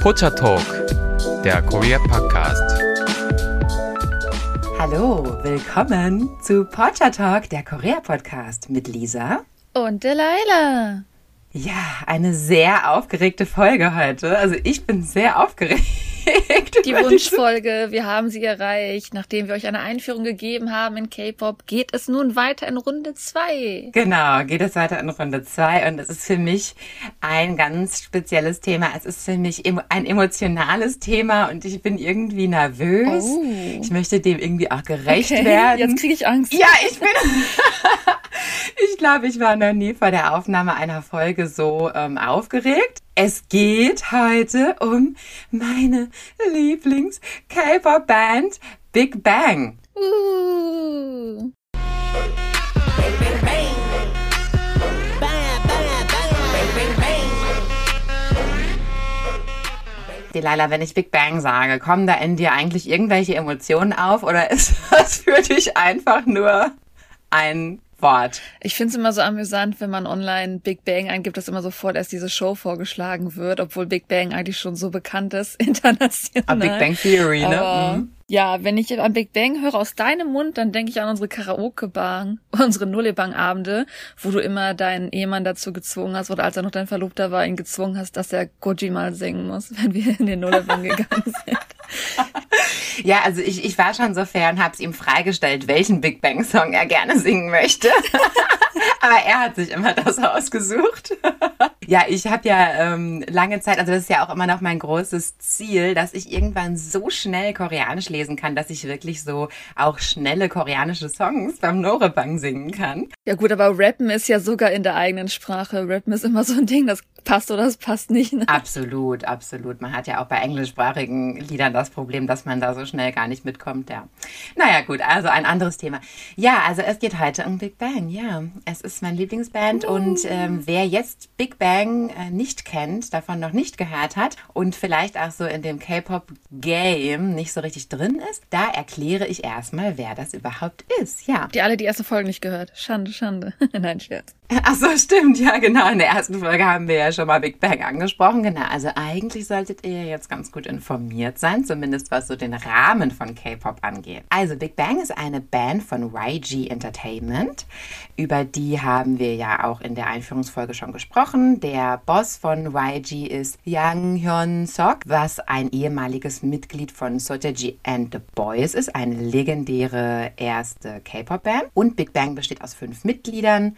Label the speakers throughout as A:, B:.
A: Pocha Talk, der Korea Podcast.
B: Hallo, willkommen zu Pocha Talk, der Korea Podcast mit Lisa
C: und Delilah.
B: Ja, eine sehr aufgeregte Folge heute. Also ich bin sehr aufgeregt.
C: Die Wunschfolge, wir haben sie erreicht. Nachdem wir euch eine Einführung gegeben haben in K-Pop, geht es nun weiter in Runde 2.
B: Genau, geht es weiter in Runde 2 und es ist für mich ein ganz spezielles Thema. Es ist für mich ein emotionales Thema und ich bin irgendwie nervös. Oh. Ich möchte dem irgendwie auch gerecht okay, werden.
C: Jetzt kriege ich Angst.
B: Ja, ich bin. ich glaube, ich war noch nie vor der Aufnahme einer Folge so ähm, aufgeregt. Es geht heute um meine Lieblings-K-Pop-Band Big Bang. Uh. Delilah, wenn ich Big Bang sage, kommen da in dir eigentlich irgendwelche Emotionen auf oder ist das für dich einfach nur ein Wort.
C: Ich finde es immer so amüsant, wenn man online Big Bang eingibt, dass immer sofort erst diese Show vorgeschlagen wird, obwohl Big Bang eigentlich schon so bekannt ist international. A
B: Big Bang Theory, ne?
C: Aber, mhm. Ja, wenn ich an Big Bang höre aus deinem Mund, dann denke ich an unsere Karaoke-Bang, unsere Nullebang-Abende, wo du immer deinen Ehemann dazu gezwungen hast oder als er noch dein Verlobter war, ihn gezwungen hast, dass er Goji mal singen muss, wenn wir in den Nullebang gegangen sind.
B: Ja, also ich, ich war schon so fair und habe es ihm freigestellt, welchen Big Bang Song er gerne singen möchte. Aber er hat sich immer das ausgesucht. ja, ich habe ja ähm, lange Zeit, also das ist ja auch immer noch mein großes Ziel, dass ich irgendwann so schnell Koreanisch lesen kann, dass ich wirklich so auch schnelle koreanische Songs beim Norebang singen kann.
C: Ja gut, aber Rappen ist ja sogar in der eigenen Sprache. Rappen ist immer so ein Ding, das passt oder das passt nicht. Ne?
B: Absolut, absolut. Man hat ja auch bei englischsprachigen Liedern das Problem, dass man da so schnell gar nicht mitkommt, ja. Naja, gut, also ein anderes Thema. Ja, also es geht heute um Big Bang, ja. Es ist mein Lieblingsband uh. und ähm, wer jetzt Big Bang äh, nicht kennt, davon noch nicht gehört hat und vielleicht auch so in dem K-Pop-Game nicht so richtig drin ist, da erkläre ich erstmal, wer das überhaupt ist, ja.
C: Die alle die erste Folge nicht gehört. Schande, Schande. Nein, Scherz.
B: Ach so, stimmt, ja, genau. In der ersten Folge haben wir ja schon mal Big Bang angesprochen. Genau, also eigentlich solltet ihr jetzt ganz gut informiert sein, zumindest was so den Rahmen von K-Pop angeht. Also Big Bang ist eine Band von YG Entertainment. Über die haben wir ja auch in der Einführungsfolge schon gesprochen. Der Boss von YG ist Yang Hyun Sok, was ein ehemaliges Mitglied von Sotaji and the Boys ist, eine legendäre erste K-Pop-Band. Und Big Bang besteht aus fünf Mitgliedern.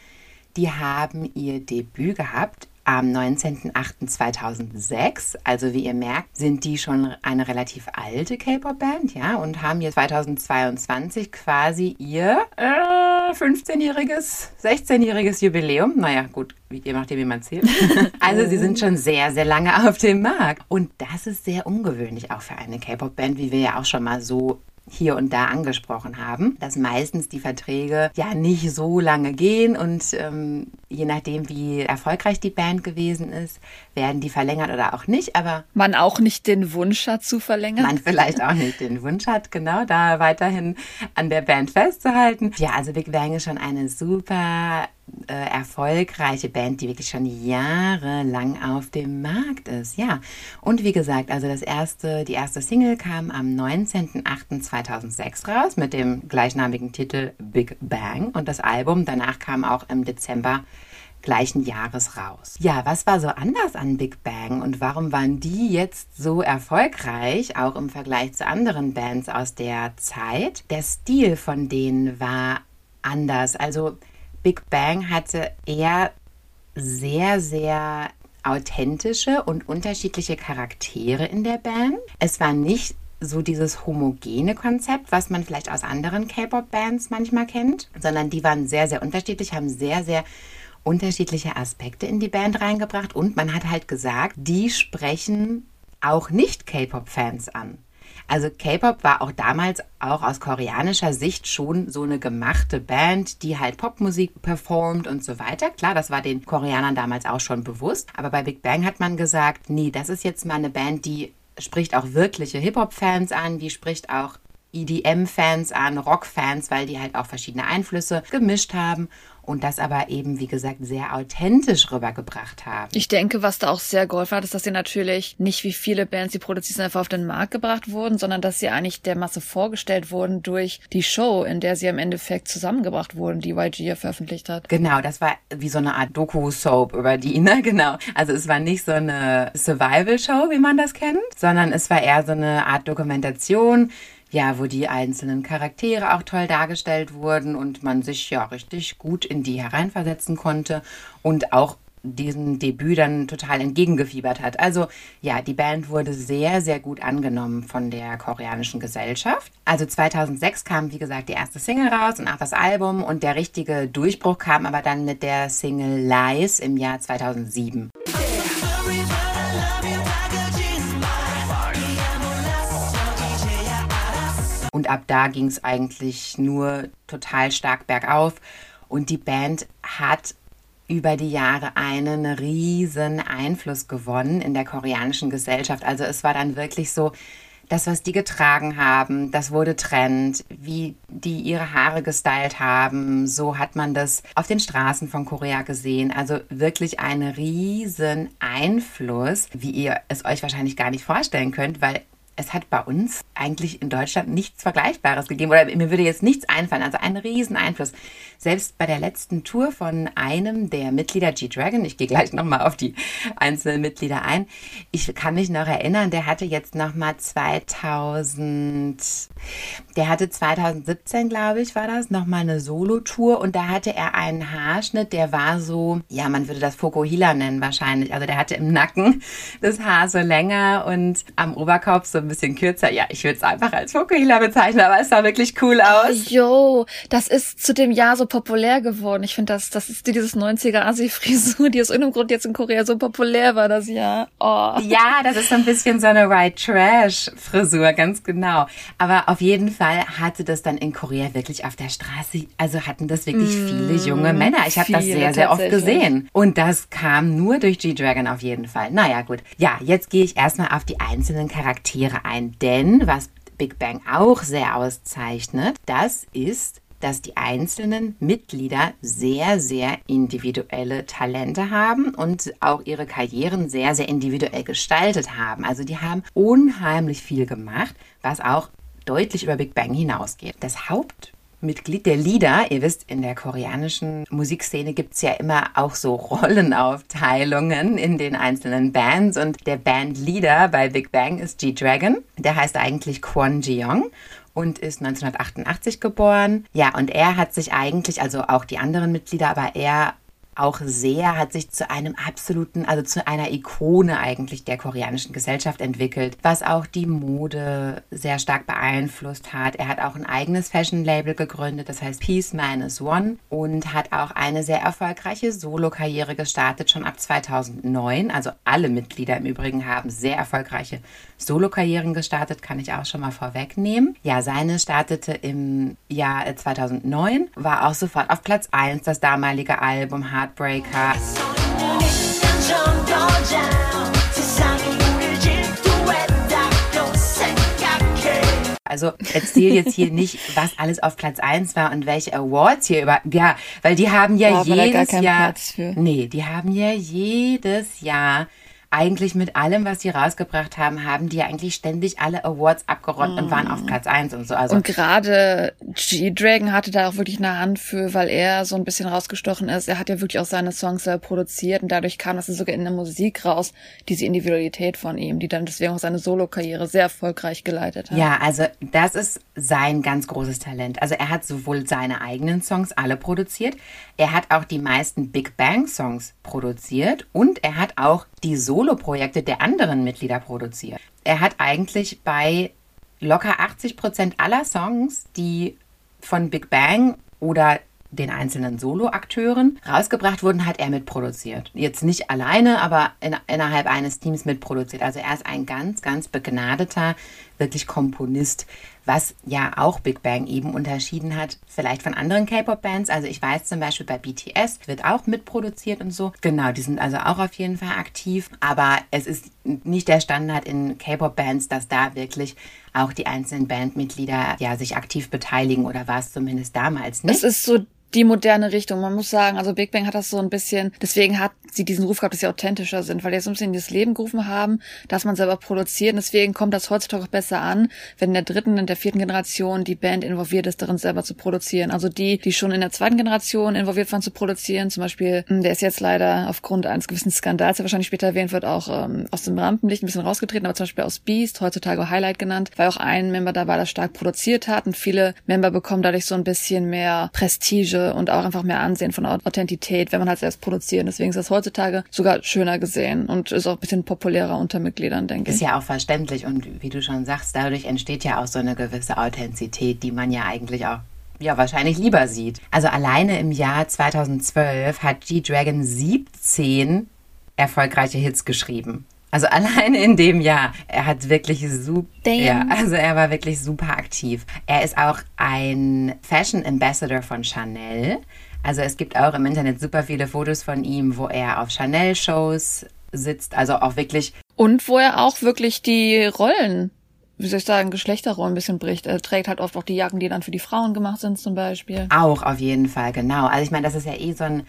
B: Die haben ihr Debüt gehabt am 19.08.2006. Also wie ihr merkt, sind die schon eine relativ alte K-Pop-Band, ja, und haben jetzt 2022 quasi ihr äh, 15-jähriges, 16-jähriges Jubiläum. Naja, gut, je nachdem, wie man zählt. also sie sind schon sehr, sehr lange auf dem Markt. Und das ist sehr ungewöhnlich auch für eine K-Pop-Band, wie wir ja auch schon mal so hier und da angesprochen haben, dass meistens die Verträge ja nicht so lange gehen und ähm, je nachdem, wie erfolgreich die Band gewesen ist, werden die verlängert oder auch nicht. Aber
C: man auch nicht den Wunsch hat zu verlängern.
B: Man vielleicht auch nicht den Wunsch hat, genau da weiterhin an der Band festzuhalten. Ja, also Big Bang ist schon eine super äh, erfolgreiche Band, die wirklich schon jahrelang auf dem Markt ist. Ja, und wie gesagt, also das erste, die erste Single kam am 19.08.2006 raus mit dem gleichnamigen Titel Big Bang und das Album danach kam auch im Dezember gleichen Jahres raus. Ja, was war so anders an Big Bang und warum waren die jetzt so erfolgreich, auch im Vergleich zu anderen Bands aus der Zeit? Der Stil von denen war anders. Also Big Bang hatte eher sehr, sehr authentische und unterschiedliche Charaktere in der Band. Es war nicht so dieses homogene Konzept, was man vielleicht aus anderen K-Pop-Bands manchmal kennt, sondern die waren sehr, sehr unterschiedlich, haben sehr, sehr unterschiedliche Aspekte in die Band reingebracht und man hat halt gesagt, die sprechen auch nicht K-Pop-Fans an. Also K-Pop war auch damals auch aus koreanischer Sicht schon so eine gemachte Band, die halt Popmusik performt und so weiter. Klar, das war den Koreanern damals auch schon bewusst. Aber bei Big Bang hat man gesagt, nee, das ist jetzt mal eine Band, die spricht auch wirkliche Hip-Hop-Fans an, die spricht auch EDM-Fans an, Rock-Fans, weil die halt auch verschiedene Einflüsse gemischt haben und das aber eben, wie gesagt, sehr authentisch rübergebracht haben.
C: Ich denke, was da auch sehr geholfen hat, ist, dass sie natürlich nicht wie viele Bands, die produziert sind, einfach auf den Markt gebracht wurden, sondern dass sie eigentlich der Masse vorgestellt wurden durch die Show, in der sie im Endeffekt zusammengebracht wurden, die YG ja veröffentlicht hat.
B: Genau, das war wie so eine Art Doku-Soap über die, ne? Genau. Also es war nicht so eine Survival-Show, wie man das kennt, sondern es war eher so eine Art Dokumentation, ja, wo die einzelnen Charaktere auch toll dargestellt wurden und man sich ja richtig gut in die hereinversetzen konnte und auch diesem Debüt dann total entgegengefiebert hat. Also ja, die Band wurde sehr, sehr gut angenommen von der koreanischen Gesellschaft. Also 2006 kam, wie gesagt, die erste Single raus und auch das Album und der richtige Durchbruch kam aber dann mit der Single Lies im Jahr 2007. Und ab da ging es eigentlich nur total stark bergauf. Und die Band hat über die Jahre einen riesen Einfluss gewonnen in der koreanischen Gesellschaft. Also es war dann wirklich so, das, was die getragen haben, das wurde Trend, wie die ihre Haare gestylt haben, so hat man das auf den Straßen von Korea gesehen. Also wirklich ein riesen Einfluss, wie ihr es euch wahrscheinlich gar nicht vorstellen könnt, weil es hat bei uns eigentlich in Deutschland nichts Vergleichbares gegeben oder mir würde jetzt nichts einfallen. Also ein riesen Einfluss. Selbst bei der letzten Tour von einem der Mitglieder G-Dragon, ich gehe gleich nochmal auf die einzelnen Mitglieder ein, ich kann mich noch erinnern, der hatte jetzt nochmal 2000, der hatte 2017, glaube ich, war das, nochmal eine Solo-Tour und da hatte er einen Haarschnitt, der war so, ja, man würde das Fokuhila nennen wahrscheinlich. Also der hatte im Nacken das Haar so länger und am Oberkopf so ein bisschen kürzer. Ja, ich würde es einfach als Fokuhila bezeichnen, aber es sah wirklich cool aus.
C: Jo, das ist zu dem Jahr so populär geworden. Ich finde, das, das ist dieses 90er Asi-Frisur, die aus irgendeinem Grund jetzt in Korea so populär war das Jahr. Oh.
B: Ja, das ist so ein bisschen so eine White Trash-Frisur, ganz genau. Aber auf jeden Fall hatte das dann in Korea wirklich auf der Straße, also hatten das wirklich mm, viele junge Männer. Ich habe das sehr, sehr oft gesehen. Und das kam nur durch G-Dragon auf jeden Fall. Naja, gut. Ja, jetzt gehe ich erstmal auf die einzelnen Charaktere ein. Denn was Big Bang auch sehr auszeichnet, das ist, dass die einzelnen Mitglieder sehr, sehr individuelle Talente haben und auch ihre Karrieren sehr, sehr individuell gestaltet haben. Also die haben unheimlich viel gemacht, was auch deutlich über Big Bang hinausgeht. Das Haupt Mitglied der Lieder. Ihr wisst, in der koreanischen Musikszene gibt es ja immer auch so Rollenaufteilungen in den einzelnen Bands. Und der Bandleader bei Big Bang ist G-Dragon. Der heißt eigentlich Kwon Ji-young und ist 1988 geboren. Ja, und er hat sich eigentlich, also auch die anderen Mitglieder, aber er auch sehr, hat sich zu einem absoluten, also zu einer Ikone eigentlich der koreanischen Gesellschaft entwickelt, was auch die Mode sehr stark beeinflusst hat. Er hat auch ein eigenes Fashion-Label gegründet, das heißt Peace Minus One und hat auch eine sehr erfolgreiche Solo-Karriere gestartet, schon ab 2009. Also alle Mitglieder im Übrigen haben sehr erfolgreiche Solo-Karrieren gestartet, kann ich auch schon mal vorwegnehmen. Ja, seine startete im Jahr 2009, war auch sofort auf Platz 1 das damalige Album Heartbreaker. Also erzähl jetzt hier nicht, was alles auf Platz 1 war und welche Awards hier über. Ja, weil die haben ja, ja jedes Jahr. Nee, die haben ja jedes Jahr eigentlich mit allem, was sie rausgebracht haben, haben die ja eigentlich ständig alle Awards abgeräumt oh. und waren auf mm. Platz eins und so.
C: Also und gerade G-Dragon hatte da auch wirklich eine Hand für, weil er so ein bisschen rausgestochen ist. Er hat ja wirklich auch seine Songs selber produziert und dadurch kam das sogar in der Musik raus, diese Individualität von ihm, die dann deswegen auch seine Solo-Karriere sehr erfolgreich geleitet hat.
B: Ja, also das ist sein ganz großes Talent. Also er hat sowohl seine eigenen Songs alle produziert, er hat auch die meisten Big Bang Songs produziert und er hat auch die Soloprojekte der anderen Mitglieder produziert. Er hat eigentlich bei locker 80 Prozent aller Songs, die von Big Bang oder den einzelnen Soloakteuren rausgebracht wurden, hat er mitproduziert. Jetzt nicht alleine, aber in, innerhalb eines Teams mitproduziert. Also er ist ein ganz, ganz begnadeter, wirklich Komponist, was ja auch Big Bang eben unterschieden hat, vielleicht von anderen K-Pop-Bands. Also ich weiß zum Beispiel bei BTS wird auch mitproduziert und so. Genau, die sind also auch auf jeden Fall aktiv. Aber es ist nicht der Standard in K-Pop-Bands, dass da wirklich auch die einzelnen Bandmitglieder ja sich aktiv beteiligen oder war es zumindest damals nicht.
C: Es ist so die moderne Richtung. Man muss sagen, also Big Bang hat das so ein bisschen, deswegen hat sie diesen Ruf gehabt, dass sie authentischer sind, weil die jetzt so ein bisschen das Leben gerufen haben, dass man selber produziert. Und deswegen kommt das heutzutage auch besser an, wenn in der dritten und der vierten Generation die Band involviert ist, darin selber zu produzieren. Also die, die schon in der zweiten Generation involviert waren zu produzieren, zum Beispiel, hm, der ist jetzt leider aufgrund eines gewissen Skandals, der wahrscheinlich später erwähnt wird, auch ähm, aus dem Rampenlicht ein bisschen rausgetreten, aber zum Beispiel aus Beast, heutzutage Highlight genannt, weil auch ein Member dabei das stark produziert hat und viele Member bekommen dadurch so ein bisschen mehr Prestige und auch einfach mehr Ansehen von Authentität, wenn man halt selbst produziert. Deswegen ist das heutzutage sogar schöner gesehen und ist auch ein bisschen populärer unter Mitgliedern, denke
B: ich.
C: Ist
B: ja auch verständlich und wie du schon sagst, dadurch entsteht ja auch so eine gewisse Authentizität, die man ja eigentlich auch ja, wahrscheinlich lieber sieht. Also alleine im Jahr 2012 hat G-Dragon 17 erfolgreiche Hits geschrieben. Also alleine in dem Jahr. Er hat wirklich super, ja, also er war wirklich super aktiv. Er ist auch ein Fashion Ambassador von Chanel. Also es gibt auch im Internet super viele Fotos von ihm, wo er auf Chanel-Shows sitzt. Also auch wirklich.
C: Und wo er auch wirklich die Rollen wie soll ich sagen, Geschlechterrollen ein bisschen bricht. Er trägt halt oft auch die Jacken, die dann für die Frauen gemacht sind, zum Beispiel.
B: Auch auf jeden Fall, genau. Also ich meine, das ist ja eh so ein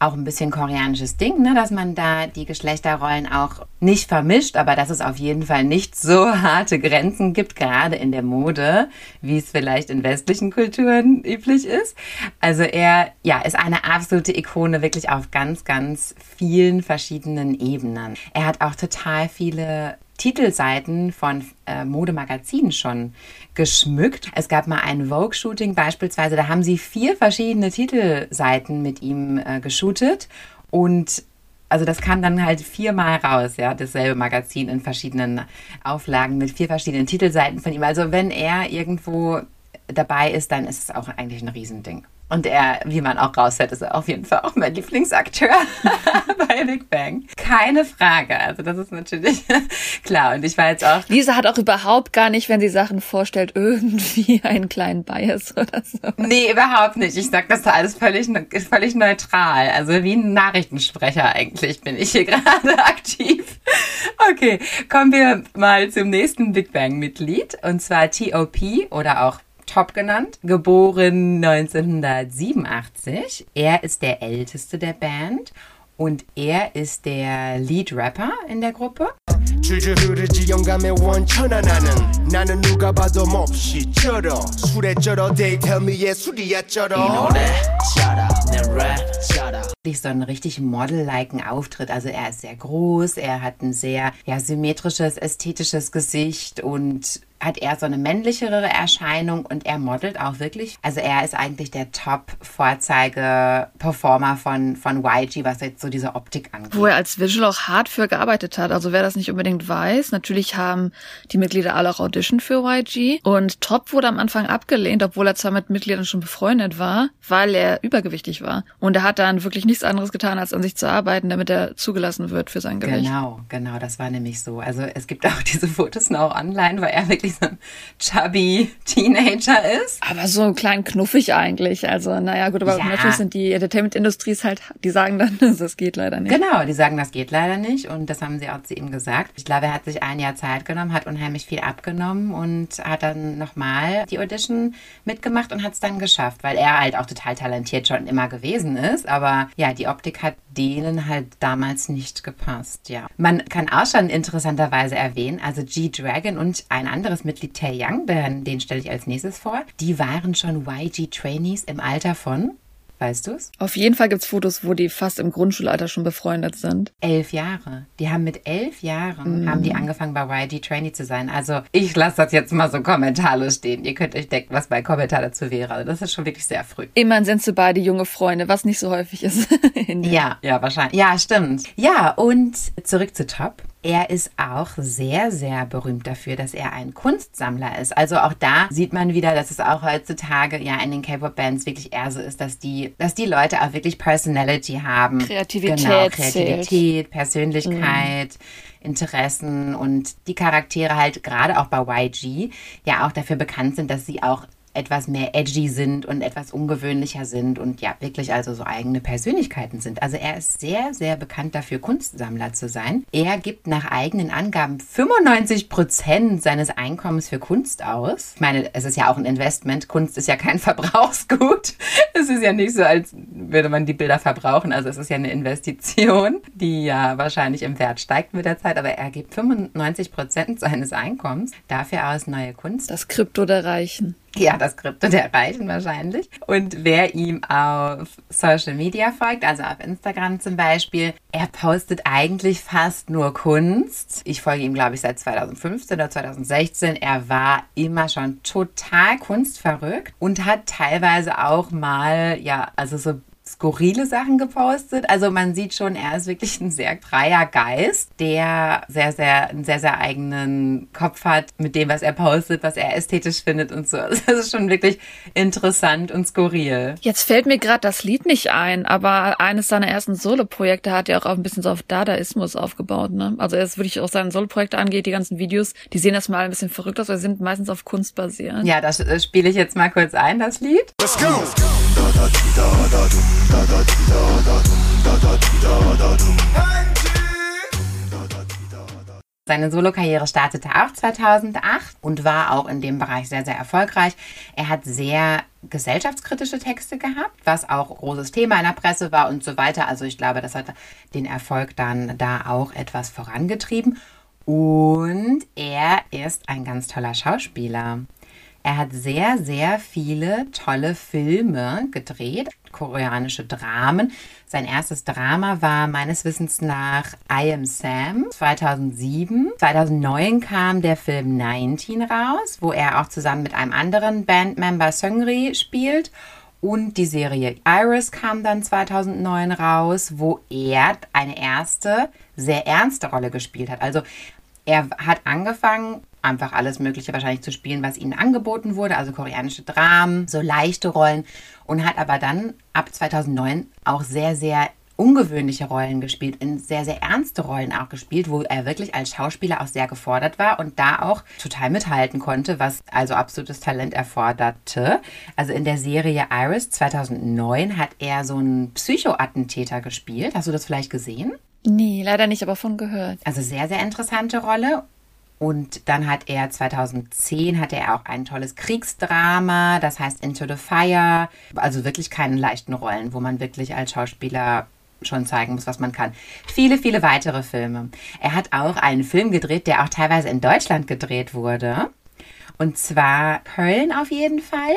B: auch ein bisschen koreanisches Ding, ne, dass man da die Geschlechterrollen auch nicht vermischt, aber dass es auf jeden Fall nicht so harte Grenzen gibt, gerade in der Mode, wie es vielleicht in westlichen Kulturen üblich ist. Also er, ja, ist eine absolute Ikone wirklich auf ganz, ganz vielen verschiedenen Ebenen. Er hat auch total viele Titelseiten von äh, Modemagazinen schon geschmückt. Es gab mal ein Vogue-Shooting beispielsweise, da haben sie vier verschiedene Titelseiten mit ihm äh, geshootet und also das kam dann halt viermal raus, ja, dasselbe Magazin in verschiedenen Auflagen mit vier verschiedenen Titelseiten von ihm. Also wenn er irgendwo dabei ist, dann ist es auch eigentlich ein Riesending. Und er, wie man auch raushört, ist auf jeden Fall auch mein Lieblingsakteur bei Big Bang. Keine Frage. Also das ist natürlich klar. Und ich war jetzt auch.
C: Lisa hat auch überhaupt gar nicht, wenn sie Sachen vorstellt, irgendwie einen kleinen Bias oder so.
B: Nee, überhaupt nicht. Ich sag das da alles völlig, völlig neutral. Also wie ein Nachrichtensprecher eigentlich bin ich hier gerade aktiv. Okay, kommen wir mal zum nächsten Big Bang-Mitglied. Und zwar TOP oder auch Top genannt, geboren 1987. Er ist der älteste der Band und er ist der Lead Rapper in der Gruppe. So einen richtig model-liken Auftritt. Also er ist sehr groß, er hat ein sehr ja, symmetrisches, ästhetisches Gesicht und hat er so eine männlichere Erscheinung und er modelt auch wirklich. Also er ist eigentlich der Top-Vorzeige-Performer von, von YG, was jetzt so diese Optik angeht.
C: Wo er als Visual auch hart für gearbeitet hat. Also wer das nicht unbedingt weiß, natürlich haben die Mitglieder alle auch Audition für YG und Top wurde am Anfang abgelehnt, obwohl er zwar mit Mitgliedern schon befreundet war, weil er übergewichtig war. Und er hat dann wirklich nichts anderes getan, als an sich zu arbeiten, damit er zugelassen wird für sein Gewicht.
B: Genau, genau, das war nämlich so. Also es gibt auch diese Fotos noch online, weil er wirklich ein chubby Teenager ist.
C: Aber so klein knuffig eigentlich. Also, naja, gut, aber ja. natürlich sind die Entertainment-Industries halt, die sagen dann, das geht leider nicht.
B: Genau, die sagen, das geht leider nicht. Und das haben sie auch zu ihm gesagt. Ich glaube, er hat sich ein Jahr Zeit genommen, hat unheimlich viel abgenommen und hat dann nochmal die Audition mitgemacht und hat es dann geschafft, weil er halt auch total talentiert schon immer gewesen ist. Aber ja, die Optik hat denen halt damals nicht gepasst, ja. Man kann auch schon interessanterweise erwähnen, also G-Dragon und ein anderes Mitglied Tae Young, den stelle ich als nächstes vor, die waren schon YG-Trainees im Alter von Weißt du's?
C: Auf jeden Fall gibt's Fotos, wo die fast im Grundschulalter schon befreundet sind.
B: Elf Jahre. Die haben mit elf Jahren mm. haben die angefangen bei YG Trainee zu sein. Also ich lasse das jetzt mal so kommentarlos stehen. Ihr könnt euch denken, was mein Kommentar dazu wäre. Also das ist schon wirklich sehr früh.
C: Immerhin sind sie beide junge Freunde, was nicht so häufig ist.
B: ja, ja, wahrscheinlich. Ja, stimmt. Ja, und zurück zu Top. Er ist auch sehr, sehr berühmt dafür, dass er ein Kunstsammler ist. Also auch da sieht man wieder, dass es auch heutzutage ja in den K-Pop-Bands wirklich eher so ist, dass die, dass die Leute auch wirklich Personality haben.
C: Kreativität.
B: Genau, Kreativität, Persönlichkeit. Mhm. Interessen und die Charaktere halt gerade auch bei YG ja auch dafür bekannt sind, dass sie auch etwas mehr edgy sind und etwas ungewöhnlicher sind und ja, wirklich also so eigene Persönlichkeiten sind. Also er ist sehr, sehr bekannt dafür, Kunstsammler zu sein. Er gibt nach eigenen Angaben 95 Prozent seines Einkommens für Kunst aus. Ich meine, es ist ja auch ein Investment. Kunst ist ja kein Verbrauchsgut. Es ist ja nicht so, als würde man die Bilder verbrauchen. Also es ist ja eine Investition, die ja wahrscheinlich im Wert steigt mit der Zeit. Aber er gibt 95 Prozent seines Einkommens dafür aus, neue Kunst.
C: Das Krypto der Reichen.
B: Ja, das Krypto der Reichen wahrscheinlich. Und wer ihm auf Social Media folgt, also auf Instagram zum Beispiel, er postet eigentlich fast nur Kunst. Ich folge ihm, glaube ich, seit 2015 oder 2016. Er war immer schon total kunstverrückt und hat teilweise auch mal, ja, also so skurrile Sachen gepostet. Also man sieht schon, er ist wirklich ein sehr freier Geist, der sehr, sehr, einen sehr, sehr eigenen Kopf hat mit dem, was er postet, was er ästhetisch findet und so. Das ist schon wirklich interessant und skurril.
C: Jetzt fällt mir gerade das Lied nicht ein, aber eines seiner ersten Solo-Projekte hat er auch ein bisschen so auf Dadaismus aufgebaut. Ne? Also er ist wirklich, was seine Solo-Projekte angeht, die ganzen Videos, die sehen erstmal ein bisschen verrückt aus, weil sie sind meistens auf Kunst basiert.
B: Ja, das spiele ich jetzt mal kurz ein, das Lied. Let's go! Seine Solokarriere startete auch 2008 und war auch in dem Bereich sehr, sehr erfolgreich. Er hat sehr gesellschaftskritische Texte gehabt, was auch großes Thema in der Presse war und so weiter. Also ich glaube, das hat den Erfolg dann da auch etwas vorangetrieben. Und er ist ein ganz toller Schauspieler. Er hat sehr, sehr viele tolle Filme gedreht, koreanische Dramen. Sein erstes Drama war meines Wissens nach I Am Sam 2007. 2009 kam der Film 19 raus, wo er auch zusammen mit einem anderen Bandmember Seungri spielt. Und die Serie Iris kam dann 2009 raus, wo er eine erste sehr ernste Rolle gespielt hat. Also er hat angefangen einfach alles Mögliche wahrscheinlich zu spielen, was ihnen angeboten wurde, also koreanische Dramen, so leichte Rollen und hat aber dann ab 2009 auch sehr, sehr ungewöhnliche Rollen gespielt, in sehr, sehr ernste Rollen auch gespielt, wo er wirklich als Schauspieler auch sehr gefordert war und da auch total mithalten konnte, was also absolutes Talent erforderte. Also in der Serie Iris 2009 hat er so einen Psychoattentäter gespielt. Hast du das vielleicht gesehen?
C: Nee, leider nicht, aber von gehört.
B: Also sehr, sehr interessante Rolle. Und dann hat er 2010 hatte er auch ein tolles Kriegsdrama, das heißt Into the Fire. Also wirklich keine leichten Rollen, wo man wirklich als Schauspieler schon zeigen muss, was man kann. Viele, viele weitere Filme. Er hat auch einen Film gedreht, der auch teilweise in Deutschland gedreht wurde. Und zwar Köln auf jeden Fall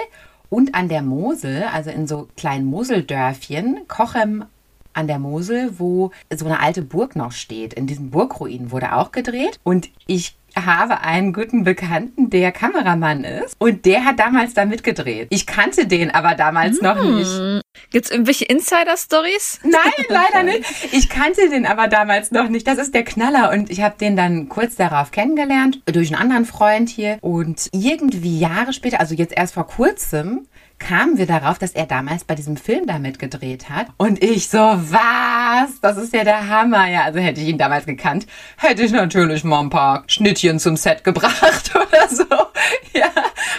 B: und an der Mosel, also in so kleinen Moseldörfchen, Kochem an der Mosel, wo so eine alte Burg noch steht. In diesen Burgruinen wurde auch gedreht. Und ich habe einen guten Bekannten, der Kameramann ist und der hat damals da mitgedreht. Ich kannte den aber damals hm. noch nicht.
C: Gibt's irgendwelche Insider-Stories?
B: Nein, leider nicht. Ich kannte den aber damals noch nicht. Das ist der Knaller und ich habe den dann kurz darauf kennengelernt durch einen anderen Freund hier und irgendwie Jahre später, also jetzt erst vor kurzem, kamen wir darauf, dass er damals bei diesem Film da mitgedreht hat. Und ich so, was? Das ist ja der Hammer. Ja, also hätte ich ihn damals gekannt, hätte ich natürlich mal ein paar Schnittchen zum Set gebracht oder so. Ja,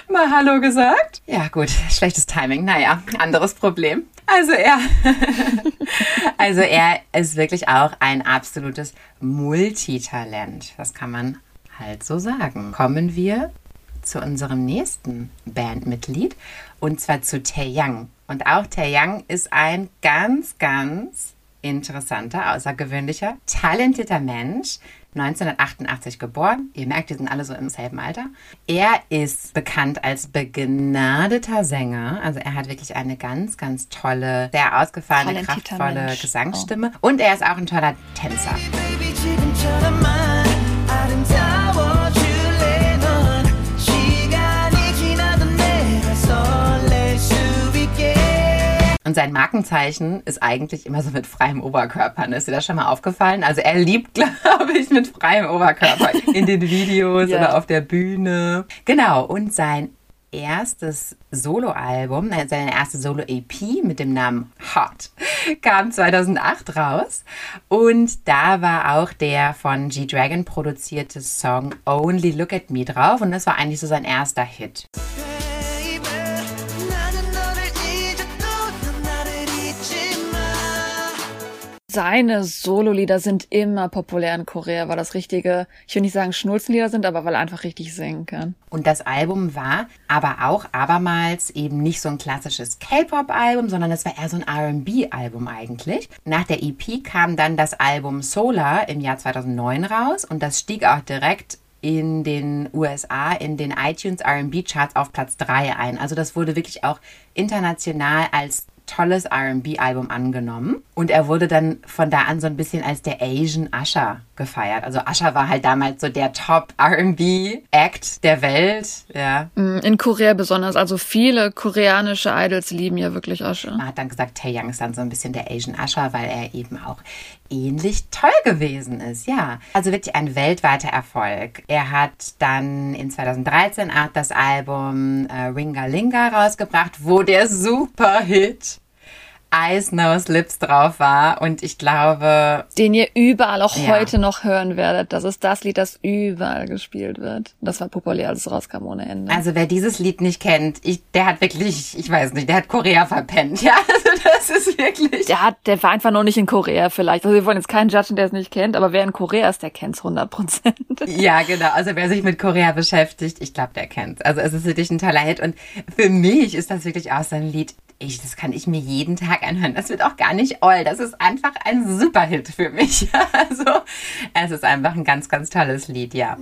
B: mal Hallo gesagt. Ja, gut, schlechtes Timing. Naja, anderes Problem. Also er, also er ist wirklich auch ein absolutes Multitalent. Das kann man halt so sagen. Kommen wir zu unserem nächsten Bandmitglied und zwar zu Taeyang. Und auch Taeyang ist ein ganz, ganz interessanter, außergewöhnlicher, talentierter Mensch. 1988 geboren. Ihr merkt, die sind alle so im selben Alter. Er ist bekannt als begnadeter Sänger. Also er hat wirklich eine ganz, ganz tolle, sehr ausgefallene, kraftvolle Mensch. Gesangsstimme. Oh. Und er ist auch ein toller Tänzer. Baby, Und sein Markenzeichen ist eigentlich immer so mit freiem Oberkörper. Ne? Ist dir das schon mal aufgefallen? Also er liebt, glaube ich, mit freiem Oberkörper in den Videos ja. oder auf der Bühne. Genau. Und sein erstes Soloalbum, seine erste Solo-EP mit dem Namen Hot, kam 2008 raus. Und da war auch der von G-Dragon produzierte Song Only Look at Me drauf. Und das war eigentlich so sein erster Hit.
C: Seine Sololieder sind immer populär in Korea, weil das richtige, ich will nicht sagen Schnulzenlieder sind, aber weil er einfach richtig singen kann.
B: Und das Album war aber auch abermals eben nicht so ein klassisches K-Pop-Album, sondern es war eher so ein RB-Album eigentlich. Nach der EP kam dann das Album Solar im Jahr 2009 raus und das stieg auch direkt in den USA in den iTunes RB Charts auf Platz 3 ein. Also das wurde wirklich auch international als tolles RB-Album angenommen. Und er wurde dann von da an so ein bisschen als der Asian Usher gefeiert. Also Usher war halt damals so der Top RB-Act der Welt. Ja.
C: Mm, in Korea besonders. Also viele koreanische Idols lieben ja wirklich Usher.
B: Man hat dann gesagt, Taeyang ist dann so ein bisschen der Asian Usher, weil er eben auch ähnlich toll gewesen ist, ja. Also wirklich ein weltweiter Erfolg. Er hat dann in 2013 auch das Album äh, Ringa Linga rausgebracht, wo der Superhit Eyes, Nose, Lips drauf war. Und ich glaube.
C: Den ihr überall auch ja. heute noch hören werdet. Das ist das Lied, das überall gespielt wird. Das war populär, als es rauskam ohne Ende.
B: Also wer dieses Lied nicht kennt, ich, der hat wirklich, ich weiß nicht, der hat Korea verpennt. Ja, also das ist wirklich.
C: Der hat, der war einfach noch nicht in Korea vielleicht. Also wir wollen jetzt keinen judgen, der es nicht kennt, aber wer in Korea ist, der kennt es 100 Prozent.
B: Ja, genau. Also wer sich mit Korea beschäftigt, ich glaube, der kennt Also es ist wirklich ein toller Hit. Und für mich ist das wirklich auch so ein Lied, ich, das kann ich mir jeden Tag anhören. Das wird auch gar nicht oll. Das ist einfach ein Superhit für mich. Also, es ist einfach ein ganz, ganz tolles Lied, ja.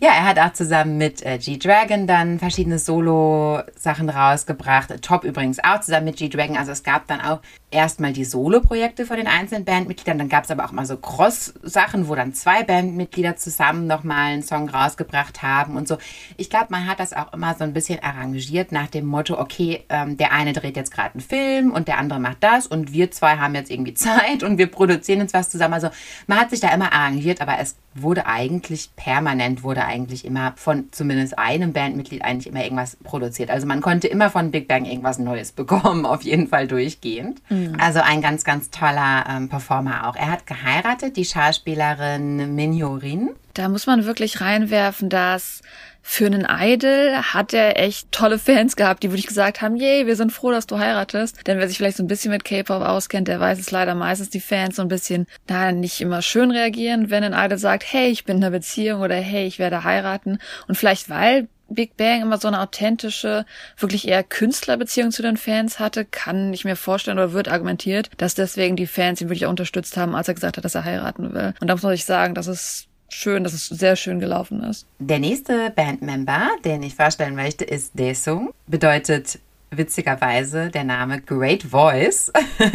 B: Ja, er hat auch zusammen mit äh, G-Dragon dann verschiedene Solo-Sachen rausgebracht. Top übrigens auch zusammen mit G-Dragon. Also es gab dann auch erstmal die Solo-Projekte von den einzelnen Bandmitgliedern. Dann gab es aber auch mal so Cross-Sachen, wo dann zwei Bandmitglieder zusammen nochmal einen Song rausgebracht haben und so. Ich glaube, man hat das auch immer so ein bisschen arrangiert nach dem Motto, okay, ähm, der eine dreht jetzt gerade einen Film und der andere macht das und wir zwei haben jetzt irgendwie Zeit und wir produzieren jetzt was zusammen. Also man hat sich da immer arrangiert, aber es wurde eigentlich permanent, wurde eigentlich immer von zumindest einem Bandmitglied eigentlich immer irgendwas produziert. Also man konnte immer von Big Bang irgendwas Neues bekommen, auf jeden Fall durchgehend. Mhm. Also ein ganz, ganz toller ähm, Performer auch. Er hat geheiratet, die Schauspielerin Min Rin.
C: Da muss man wirklich reinwerfen, dass für einen Idol hat er echt tolle Fans gehabt, die wirklich gesagt haben, yay, wir sind froh, dass du heiratest. Denn wer sich vielleicht so ein bisschen mit K-Pop auskennt, der weiß es leider meistens die Fans so ein bisschen, da nicht immer schön reagieren, wenn ein Idol sagt, hey, ich bin in einer Beziehung oder hey, ich werde heiraten. Und vielleicht weil Big Bang immer so eine authentische, wirklich eher Künstlerbeziehung zu den Fans hatte, kann ich mir vorstellen oder wird argumentiert, dass deswegen die Fans ihn wirklich unterstützt haben, als er gesagt hat, dass er heiraten will. Und da muss ich sagen, dass es schön, dass es sehr schön gelaufen ist.
B: Der nächste Bandmember, den ich vorstellen möchte, ist Daesung. Bedeutet witzigerweise der Name Great Voice.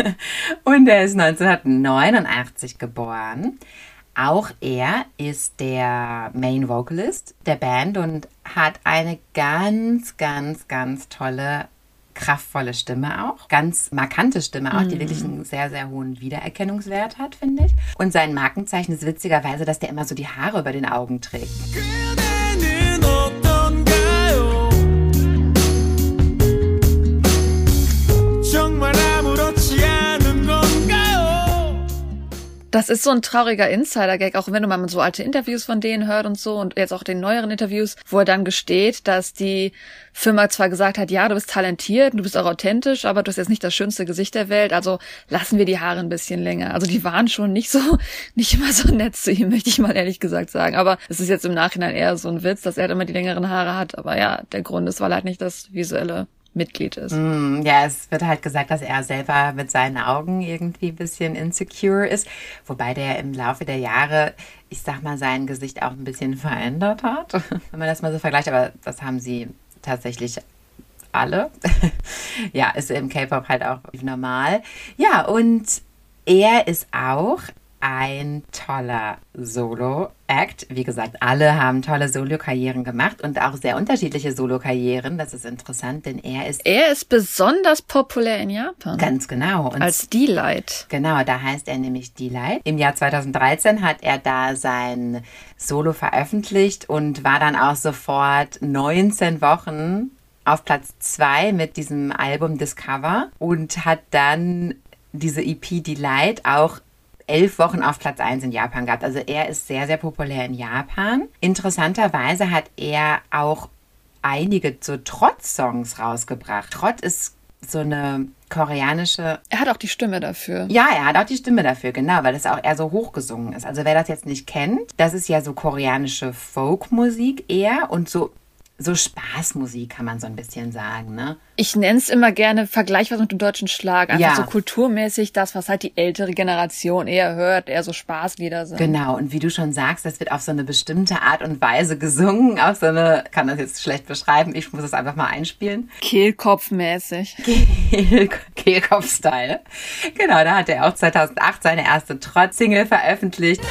B: Und er ist 1989 geboren. Auch er ist der Main Vocalist der Band und hat eine ganz, ganz, ganz tolle, kraftvolle Stimme auch. Ganz markante Stimme auch, die mhm. wirklich einen sehr, sehr hohen Wiedererkennungswert hat, finde ich. Und sein Markenzeichen ist witzigerweise, dass der immer so die Haare über den Augen trägt.
C: Das ist so ein trauriger Insider-Gag, auch wenn du mal so alte Interviews von denen hört und so und jetzt auch den neueren Interviews, wo er dann gesteht, dass die Firma zwar gesagt hat, ja, du bist talentiert, du bist auch authentisch, aber du hast jetzt nicht das schönste Gesicht der Welt, also lassen wir die Haare ein bisschen länger. Also die waren schon nicht so, nicht immer so nett zu ihm, möchte ich mal ehrlich gesagt sagen. Aber es ist jetzt im Nachhinein eher so ein Witz, dass er halt immer die längeren Haare hat. Aber ja, der Grund ist, weil halt nicht das visuelle Mitglied ist.
B: Mm, ja, es wird halt gesagt, dass er selber mit seinen Augen irgendwie ein bisschen insecure ist, wobei der im Laufe der Jahre, ich sag mal, sein Gesicht auch ein bisschen verändert hat, wenn man das mal so vergleicht, aber das haben sie tatsächlich alle. ja, ist im K-Pop halt auch normal. Ja, und er ist auch ein toller Solo-Act. Wie gesagt, alle haben tolle Solo-Karrieren gemacht und auch sehr unterschiedliche Solo-Karrieren. Das ist interessant, denn er ist.
C: Er ist besonders populär in Japan.
B: Ganz genau.
C: Und als D-Light.
B: Genau, da heißt er nämlich D-Light. Im Jahr 2013 hat er da sein Solo veröffentlicht und war dann auch sofort 19 Wochen auf Platz 2 mit diesem Album Discover und hat dann diese EP Delight auch elf Wochen auf Platz 1 in Japan gehabt. Also er ist sehr, sehr populär in Japan. Interessanterweise hat er auch einige so Trott-Songs rausgebracht. Trott ist so eine koreanische.
C: Er hat auch die Stimme dafür.
B: Ja, er hat auch die Stimme dafür, genau, weil das auch eher so hochgesungen ist. Also wer das jetzt nicht kennt, das ist ja so koreanische Folkmusik eher und so so Spaßmusik, kann man so ein bisschen sagen, ne?
C: Ich nenne es immer gerne vergleichbar mit dem deutschen Schlag. Einfach ja. so kulturmäßig das, was halt die ältere Generation eher hört, eher so Spaßlieder sind.
B: Genau, und wie du schon sagst, das wird auf so eine bestimmte Art und Weise gesungen, auf so eine, kann das jetzt schlecht beschreiben, ich muss es einfach mal einspielen.
C: Kehlkopfmäßig.
B: Kehl, Kehlkopf-Style. Genau, da hat er auch 2008 seine erste Trotz-Single veröffentlicht.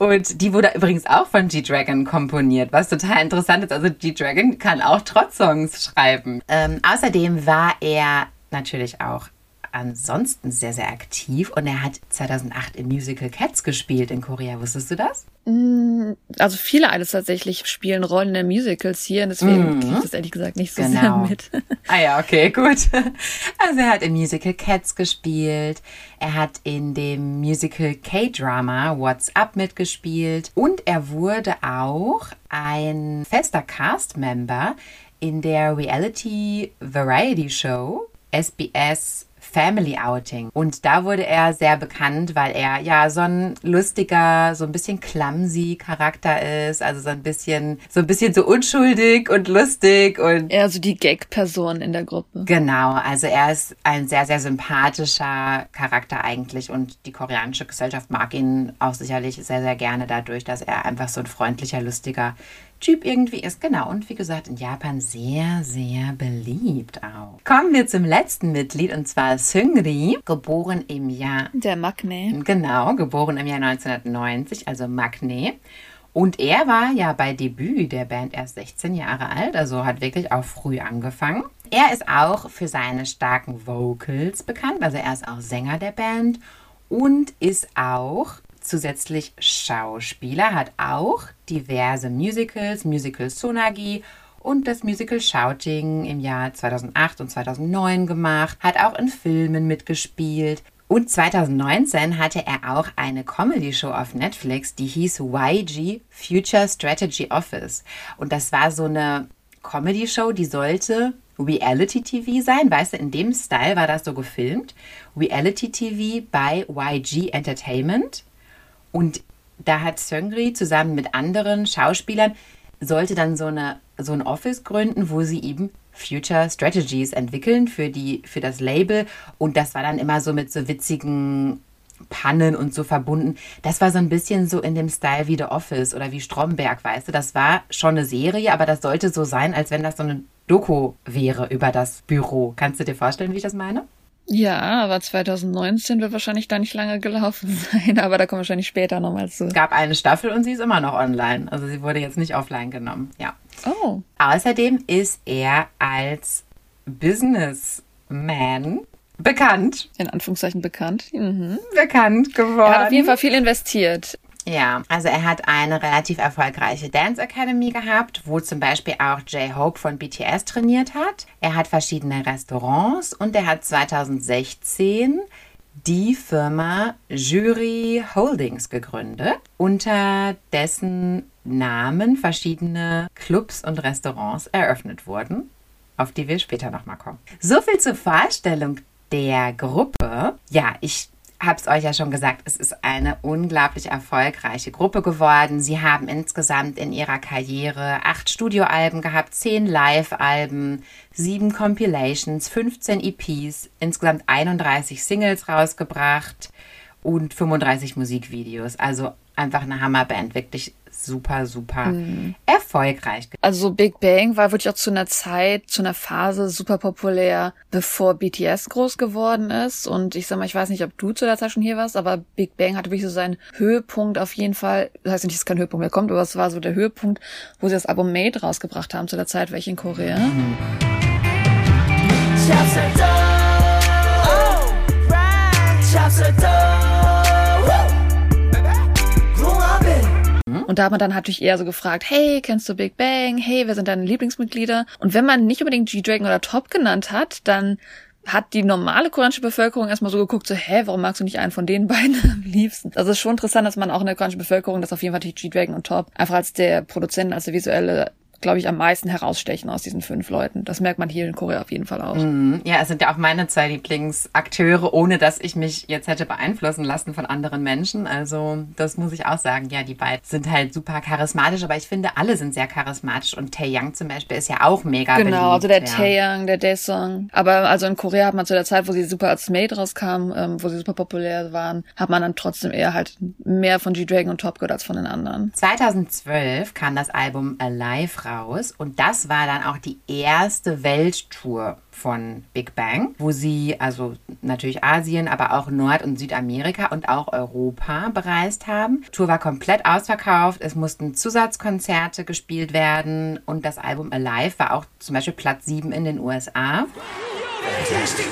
B: Und die wurde übrigens auch von G-Dragon komponiert, was total interessant ist. Also G-Dragon kann auch Trotz-Songs schreiben. Ähm, außerdem war er natürlich auch ansonsten sehr, sehr aktiv und er hat 2008 im Musical Cats gespielt in Korea. Wusstest du das?
C: Mm, also viele alles tatsächlich spielen Rollen in Musicals hier, deswegen mm. kriege ich das ehrlich gesagt nicht so genau. sehr mit.
B: ah ja, okay, gut. Also er hat im Musical Cats gespielt, er hat in dem Musical K-Drama What's Up mitgespielt und er wurde auch ein fester Cast-Member in der Reality Variety Show SBS Family Outing. Und da wurde er sehr bekannt, weil er ja so ein lustiger, so ein bisschen clumsy Charakter ist. Also so ein bisschen, so ein bisschen so unschuldig und lustig und.
C: Er so die Gag-Person in der Gruppe.
B: Genau. Also er ist ein sehr, sehr sympathischer Charakter eigentlich und die koreanische Gesellschaft mag ihn auch sicherlich sehr, sehr gerne dadurch, dass er einfach so ein freundlicher, lustiger Typ irgendwie ist. Genau. Und wie gesagt, in Japan sehr, sehr beliebt auch. Kommen wir zum letzten Mitglied und zwar Seungri, geboren im Jahr.
C: Der Maknae.
B: Genau, geboren im Jahr 1990, also Maknae. Und er war ja bei Debüt der Band erst 16 Jahre alt, also hat wirklich auch früh angefangen. Er ist auch für seine starken Vocals bekannt, also er ist auch Sänger der Band und ist auch zusätzlich Schauspieler, hat auch diverse Musicals, Musical Sonagi und das Musical Shouting im Jahr 2008 und 2009 gemacht, hat auch in Filmen mitgespielt. Und 2019 hatte er auch eine Comedy-Show auf Netflix, die hieß YG Future Strategy Office. Und das war so eine Comedy-Show, die sollte Reality-TV sein. Weißt du, in dem Style war das so gefilmt. Reality-TV bei YG Entertainment. Und da hat Söngri zusammen mit anderen Schauspielern sollte dann so, eine, so ein Office gründen, wo sie eben Future Strategies entwickeln für, die, für das Label. Und das war dann immer so mit so witzigen Pannen und so verbunden. Das war so ein bisschen so in dem Style wie The Office oder wie Stromberg, weißt du. Das war schon eine Serie, aber das sollte so sein, als wenn das so eine Doku wäre über das Büro. Kannst du dir vorstellen, wie ich das meine?
C: Ja, aber 2019 wird wahrscheinlich da nicht lange gelaufen sein, aber da kommen wir wahrscheinlich später nochmal zu.
B: Es gab eine Staffel und sie ist immer noch online. Also sie wurde jetzt nicht offline genommen, ja.
C: Oh.
B: Außerdem ist er als Businessman bekannt.
C: In Anführungszeichen bekannt. Mhm.
B: Bekannt geworden.
C: Er hat auf jeden Fall viel investiert.
B: Ja, also er hat eine relativ erfolgreiche Dance Academy gehabt, wo zum Beispiel auch J-Hope von BTS trainiert hat. Er hat verschiedene Restaurants und er hat 2016 die Firma Jury Holdings gegründet, unter dessen Namen verschiedene Clubs und Restaurants eröffnet wurden, auf die wir später nochmal kommen. So viel zur Vorstellung der Gruppe. Ja, ich habe es euch ja schon gesagt, es ist eine unglaublich erfolgreiche Gruppe geworden. Sie haben insgesamt in ihrer Karriere acht Studioalben gehabt, zehn Live-Alben, sieben Compilations, 15 EPs, insgesamt 31 Singles rausgebracht. und 35 Musikvideos. Also einfach eine Hammerband, wirklich super, super mhm. erfolgreich.
C: Also Big Bang war wirklich auch zu einer Zeit, zu einer Phase super populär, bevor BTS groß geworden ist. Und ich sag mal, ich weiß nicht, ob du zu der Zeit schon hier warst, aber Big Bang hatte wirklich so seinen Höhepunkt auf jeden Fall. Das heißt nicht, dass kein Höhepunkt mehr kommt, aber es war so der Höhepunkt, wo sie das Album Made rausgebracht haben zu der Zeit, welche in Korea. Mhm. Und da hat man dann natürlich eher so gefragt, hey, kennst du Big Bang? Hey, wer sind deine Lieblingsmitglieder? Und wenn man nicht unbedingt G-Dragon oder Top genannt hat, dann hat die normale koreanische Bevölkerung erstmal so geguckt, so, hä, warum magst du nicht einen von den beiden am liebsten? Also es ist schon interessant, dass man auch in der koreanischen Bevölkerung das auf jeden Fall die G-Dragon und Top einfach als der Produzent, als der visuelle glaube ich, am meisten herausstechen aus diesen fünf Leuten. Das merkt man hier in Korea auf jeden Fall auch.
B: Mhm. Ja, es sind ja auch meine zwei Lieblingsakteure, ohne dass ich mich jetzt hätte beeinflussen lassen von anderen Menschen. Also das muss ich auch sagen. Ja, die beiden sind halt super charismatisch, aber ich finde, alle sind sehr charismatisch. Und Tae Young zum Beispiel ist ja auch mega
C: Genau,
B: beliebt,
C: also der
B: ja.
C: Tae Young, der Daesung. Aber also in Korea hat man zu der Zeit, wo sie super als Maid rauskam, ähm, wo sie super populär waren, hat man dann trotzdem eher halt mehr von G-Dragon und Top gehört als von den anderen.
B: 2012 kam das Album Alive raus raus. Und das war dann auch die erste Welttour von Big Bang, wo sie also natürlich Asien, aber auch Nord- und Südamerika und auch Europa bereist haben. Die Tour war komplett ausverkauft, es mussten Zusatzkonzerte gespielt werden und das Album Alive war auch zum Beispiel Platz 7 in den USA. Fantastic,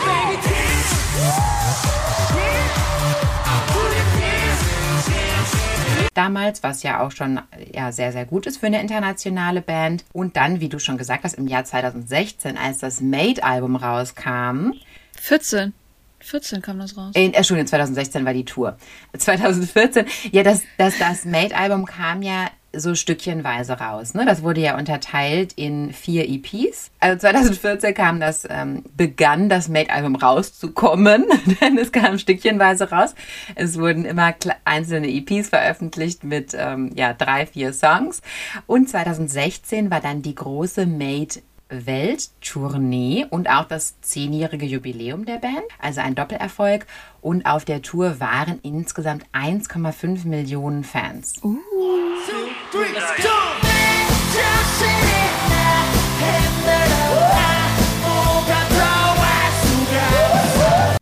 B: damals, was ja auch schon ja, sehr, sehr gut ist für eine internationale Band. Und dann, wie du schon gesagt hast, im Jahr 2016, als das Made-Album rauskam.
C: 14. 14 kam das raus.
B: In, Entschuldigung, 2016 war die Tour. 2014, ja, das, das, das Made-Album kam ja so stückchenweise raus. Ne? Das wurde ja unterteilt in vier EPs. Also 2014 kam das, ähm, begann das Made-Album rauszukommen, denn es kam stückchenweise raus. Es wurden immer einzelne EPs veröffentlicht mit ähm, ja, drei, vier Songs. Und 2016 war dann die große Made Welttournee und auch das zehnjährige Jubiläum der Band, also ein Doppelerfolg. Und auf der Tour waren insgesamt 1,5 Millionen Fans. Uh.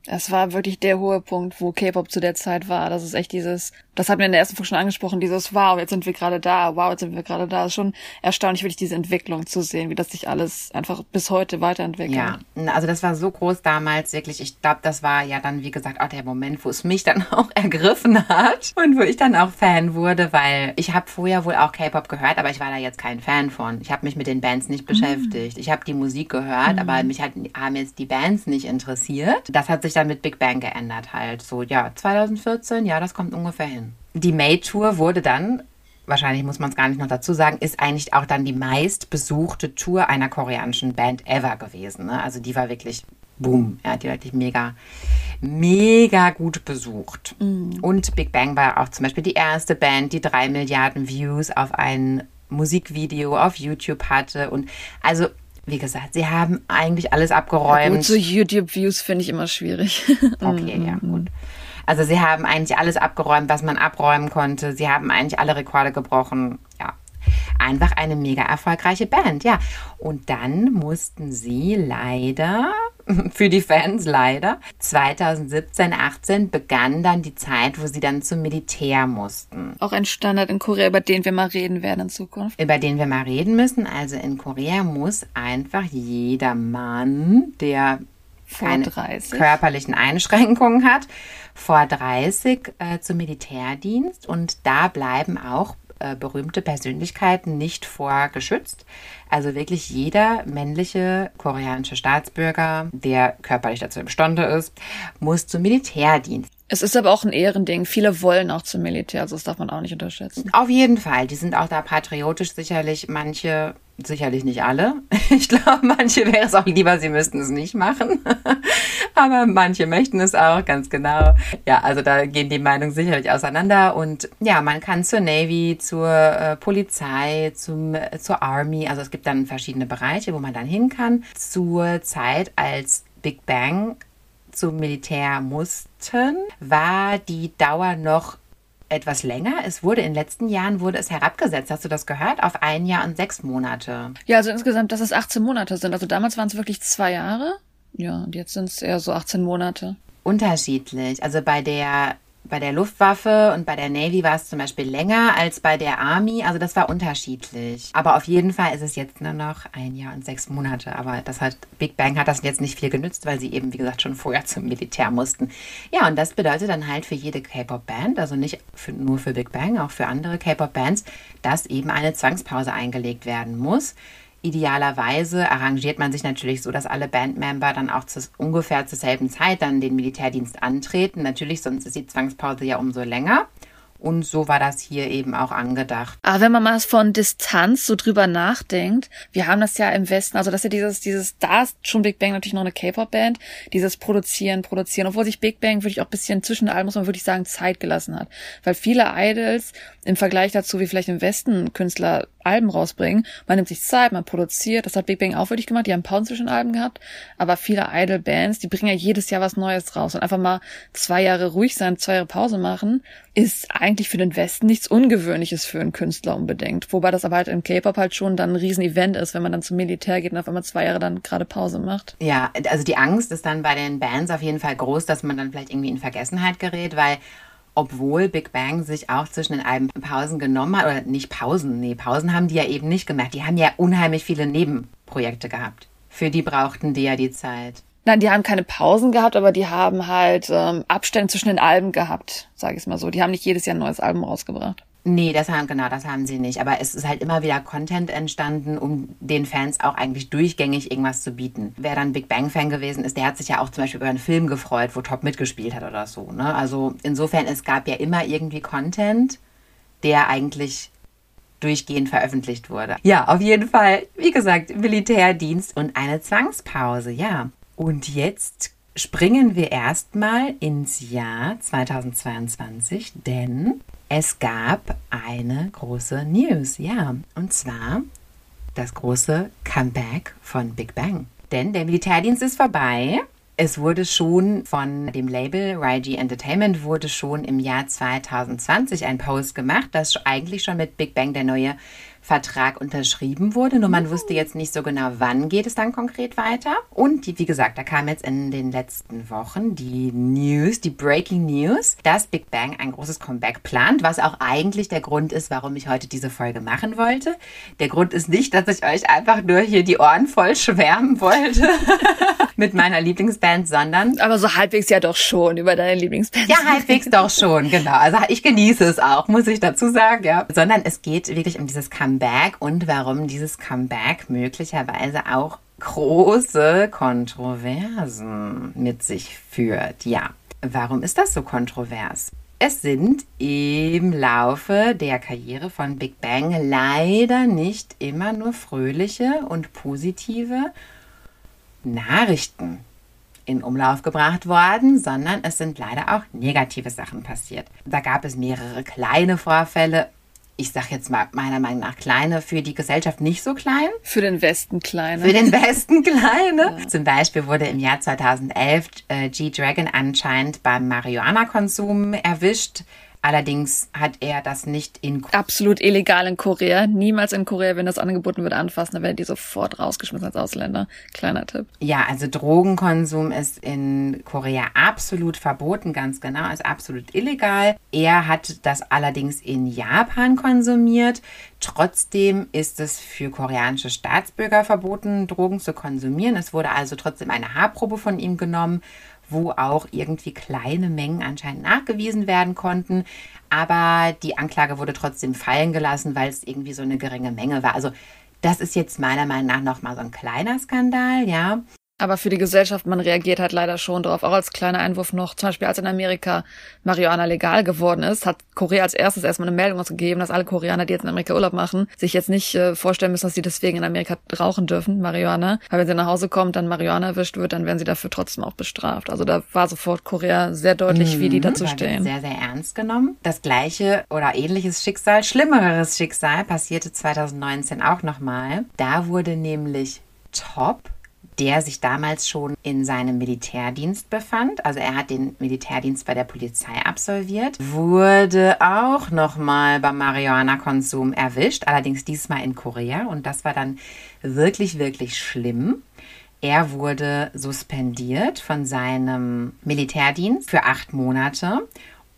C: Das war wirklich der hohe Punkt, wo K-Pop zu der Zeit war. Das ist echt dieses, das hat mir in der ersten Folge schon angesprochen, dieses Wow, jetzt sind wir gerade da, wow, jetzt sind wir gerade da. Das ist schon erstaunlich, wirklich diese Entwicklung zu sehen, wie das sich alles einfach bis heute weiterentwickelt.
B: Ja, also das war so groß damals, wirklich. Ich glaube, das war ja dann, wie gesagt, auch der Moment, wo es mich dann auch ergriffen hat und wo ich dann auch Fan wurde, weil ich habe vorher wohl auch K-Pop gehört, aber ich war da jetzt kein Fan von. Ich habe mich mit den Bands nicht beschäftigt. Mhm. Ich habe die Musik gehört, mhm. aber mich hat, haben jetzt die Bands nicht interessiert. Das hat sich dann mit Big Bang geändert halt. So, ja, 2014, ja, das kommt ungefähr hin. Die May-Tour wurde dann, wahrscheinlich muss man es gar nicht noch dazu sagen, ist eigentlich auch dann die meistbesuchte Tour einer koreanischen Band ever gewesen. Ne? Also die war wirklich boom, ja, die war wirklich mega, mega gut besucht. Mhm. Und Big Bang war auch zum Beispiel die erste Band, die drei Milliarden Views auf ein Musikvideo auf YouTube hatte. Und also wie gesagt, sie haben eigentlich alles abgeräumt. Ja,
C: gut, so YouTube-Views finde ich immer schwierig.
B: okay, ja, mhm. gut. Also sie haben eigentlich alles abgeräumt, was man abräumen konnte. Sie haben eigentlich alle Rekorde gebrochen. Ja, einfach eine mega erfolgreiche Band, ja. Und dann mussten sie leider, für die Fans leider, 2017, 18 begann dann die Zeit, wo sie dann zum Militär mussten.
C: Auch ein Standard in Korea, über den wir mal reden werden in Zukunft.
B: Über den wir mal reden müssen. Also in Korea muss einfach jeder Mann, der keine körperlichen Einschränkungen hat, vor 30 äh, zum Militärdienst und da bleiben auch äh, berühmte Persönlichkeiten nicht vorgeschützt. Also wirklich jeder männliche koreanische Staatsbürger, der körperlich dazu imstande ist, muss zum Militärdienst.
C: Es ist aber auch ein Ehrending. Viele wollen auch zum Militär, also das darf man auch nicht unterschätzen.
B: Auf jeden Fall. Die sind auch da patriotisch sicherlich. Manche, sicherlich nicht alle. Ich glaube, manche wäre es auch lieber, sie müssten es nicht machen. aber manche möchten es auch, ganz genau. Ja, also da gehen die Meinungen sicherlich auseinander. Und ja, man kann zur Navy, zur äh, Polizei, zum, äh, zur Army. Also es gibt dann verschiedene Bereiche, wo man dann hin kann. Zur Zeit, als Big Bang zum Militär mussten, war die Dauer noch etwas länger. Es wurde in den letzten Jahren wurde es herabgesetzt. Hast du das gehört? Auf ein Jahr und sechs Monate.
C: Ja, also insgesamt, dass es 18 Monate sind. Also damals waren es wirklich zwei Jahre. Ja, und jetzt sind es eher so 18 Monate.
B: Unterschiedlich. Also bei der bei der Luftwaffe und bei der Navy war es zum Beispiel länger als bei der Army. Also das war unterschiedlich. Aber auf jeden Fall ist es jetzt nur noch ein Jahr und sechs Monate. Aber das hat Big Bang hat das jetzt nicht viel genützt, weil sie eben, wie gesagt, schon vorher zum Militär mussten. Ja, und das bedeutet dann halt für jede K-Pop-Band, also nicht für, nur für Big Bang, auch für andere K-Pop-Bands, dass eben eine Zwangspause eingelegt werden muss. Idealerweise arrangiert man sich natürlich so, dass alle Bandmember dann auch zu, ungefähr zur selben Zeit dann den Militärdienst antreten. Natürlich, sonst ist die Zwangspause ja umso länger. Und so war das hier eben auch angedacht.
C: Aber wenn man mal von Distanz so drüber nachdenkt, wir haben das ja im Westen, also dass ja dieses, dieses, da ist schon Big Bang natürlich noch eine K-Pop-Band, dieses Produzieren, Produzieren, obwohl sich Big Bang wirklich auch ein bisschen zwischen allen, muss man wirklich sagen, Zeit gelassen hat. Weil viele Idols im Vergleich dazu, wie vielleicht im Westen Künstler Alben rausbringen, man nimmt sich Zeit, man produziert, das hat Big Bang auch wirklich gemacht, die haben Pausen zwischen Alben gehabt, aber viele Idol-Bands, die bringen ja jedes Jahr was Neues raus. Und einfach mal zwei Jahre ruhig sein, zwei Jahre Pause machen, ist eigentlich für den Westen nichts Ungewöhnliches für einen Künstler unbedingt. Wobei das aber halt im K-Pop halt schon dann ein Riesen-Event ist, wenn man dann zum Militär geht und auf einmal zwei Jahre dann gerade Pause macht.
B: Ja, also die Angst ist dann bei den Bands auf jeden Fall groß, dass man dann vielleicht irgendwie in Vergessenheit gerät, weil obwohl Big Bang sich auch zwischen den Alben Pausen genommen hat, oder nicht Pausen, nee, Pausen haben die ja eben nicht gemacht. Die haben ja unheimlich viele Nebenprojekte gehabt. Für die brauchten die ja die Zeit.
C: Nein, die haben keine Pausen gehabt, aber die haben halt ähm, Abstände zwischen den Alben gehabt, sage ich mal so. Die haben nicht jedes Jahr ein neues Album rausgebracht.
B: Nee, das haben, genau, das haben sie nicht. Aber es ist halt immer wieder Content entstanden, um den Fans auch eigentlich durchgängig irgendwas zu bieten. Wer dann Big Bang Fan gewesen ist, der hat sich ja auch zum Beispiel über einen Film gefreut, wo Top mitgespielt hat oder so. Ne? Also insofern, es gab ja immer irgendwie Content, der eigentlich durchgehend veröffentlicht wurde. Ja, auf jeden Fall, wie gesagt, Militärdienst und eine Zwangspause, ja. Und jetzt springen wir erstmal ins Jahr 2022, denn es gab eine große News, ja, und zwar das große Comeback von Big Bang. Denn der Militärdienst ist vorbei. Es wurde schon von dem Label YG Entertainment wurde schon im Jahr 2020 ein Post gemacht, dass eigentlich schon mit Big Bang der neue Vertrag unterschrieben wurde. Nur man wusste jetzt nicht so genau, wann geht es dann konkret weiter. Und die, wie gesagt, da kam jetzt in den letzten Wochen die News, die Breaking News, dass Big Bang ein großes Comeback plant, was auch eigentlich der Grund ist, warum ich heute diese Folge machen wollte. Der Grund ist nicht, dass ich euch einfach nur hier die Ohren voll schwärmen wollte mit meiner Lieblingsband, sondern.
C: Aber so halbwegs ja doch schon über deine Lieblingsband.
B: Ja, halbwegs doch schon, genau. Also ich genieße es auch, muss ich dazu sagen, ja. Sondern es geht wirklich um dieses Comeback Comeback und warum dieses Comeback möglicherweise auch große Kontroversen mit sich führt. Ja, warum ist das so kontrovers? Es sind im Laufe der Karriere von Big Bang leider nicht immer nur fröhliche und positive Nachrichten in Umlauf gebracht worden, sondern es sind leider auch negative Sachen passiert. Da gab es mehrere kleine Vorfälle ich sag jetzt mal meiner Meinung nach kleine, für die Gesellschaft nicht so klein.
C: Für den Westen kleine.
B: Für den Westen kleine. Ja. Zum Beispiel wurde im Jahr 2011 äh, G-Dragon anscheinend beim Marihuana-Konsum erwischt. Allerdings hat er das nicht in
C: absolut illegal in Korea. Niemals in Korea, wenn das angeboten wird, anfassen, dann werden die sofort rausgeschmissen als Ausländer. Kleiner Tipp.
B: Ja, also Drogenkonsum ist in Korea absolut verboten, ganz genau, ist absolut illegal. Er hat das allerdings in Japan konsumiert. Trotzdem ist es für koreanische Staatsbürger verboten, Drogen zu konsumieren. Es wurde also trotzdem eine Haarprobe von ihm genommen wo auch irgendwie kleine Mengen anscheinend nachgewiesen werden konnten. Aber die Anklage wurde trotzdem fallen gelassen, weil es irgendwie so eine geringe Menge war. Also das ist jetzt meiner Meinung nach nochmal so ein kleiner Skandal, ja.
C: Aber für die Gesellschaft, man reagiert halt leider schon darauf. Auch als kleiner Einwurf noch, zum Beispiel als in Amerika Marihuana legal geworden ist, hat Korea als erstes erstmal eine Meldung ausgegeben, dass alle Koreaner, die jetzt in Amerika Urlaub machen, sich jetzt nicht äh, vorstellen müssen, dass sie deswegen in Amerika rauchen dürfen, Marihuana. Weil wenn sie nach Hause kommt, dann Marihuana erwischt wird, dann werden sie dafür trotzdem auch bestraft. Also da war sofort Korea sehr deutlich, mhm, wie die mhm, dazu stehen.
B: Sehr, sehr ernst genommen. Das gleiche oder ähnliches Schicksal, schlimmeres Schicksal passierte 2019 auch nochmal. Da wurde nämlich Top der sich damals schon in seinem Militärdienst befand. Also er hat den Militärdienst bei der Polizei absolviert, wurde auch nochmal beim Marihuana-Konsum erwischt, allerdings diesmal in Korea und das war dann wirklich, wirklich schlimm. Er wurde suspendiert von seinem Militärdienst für acht Monate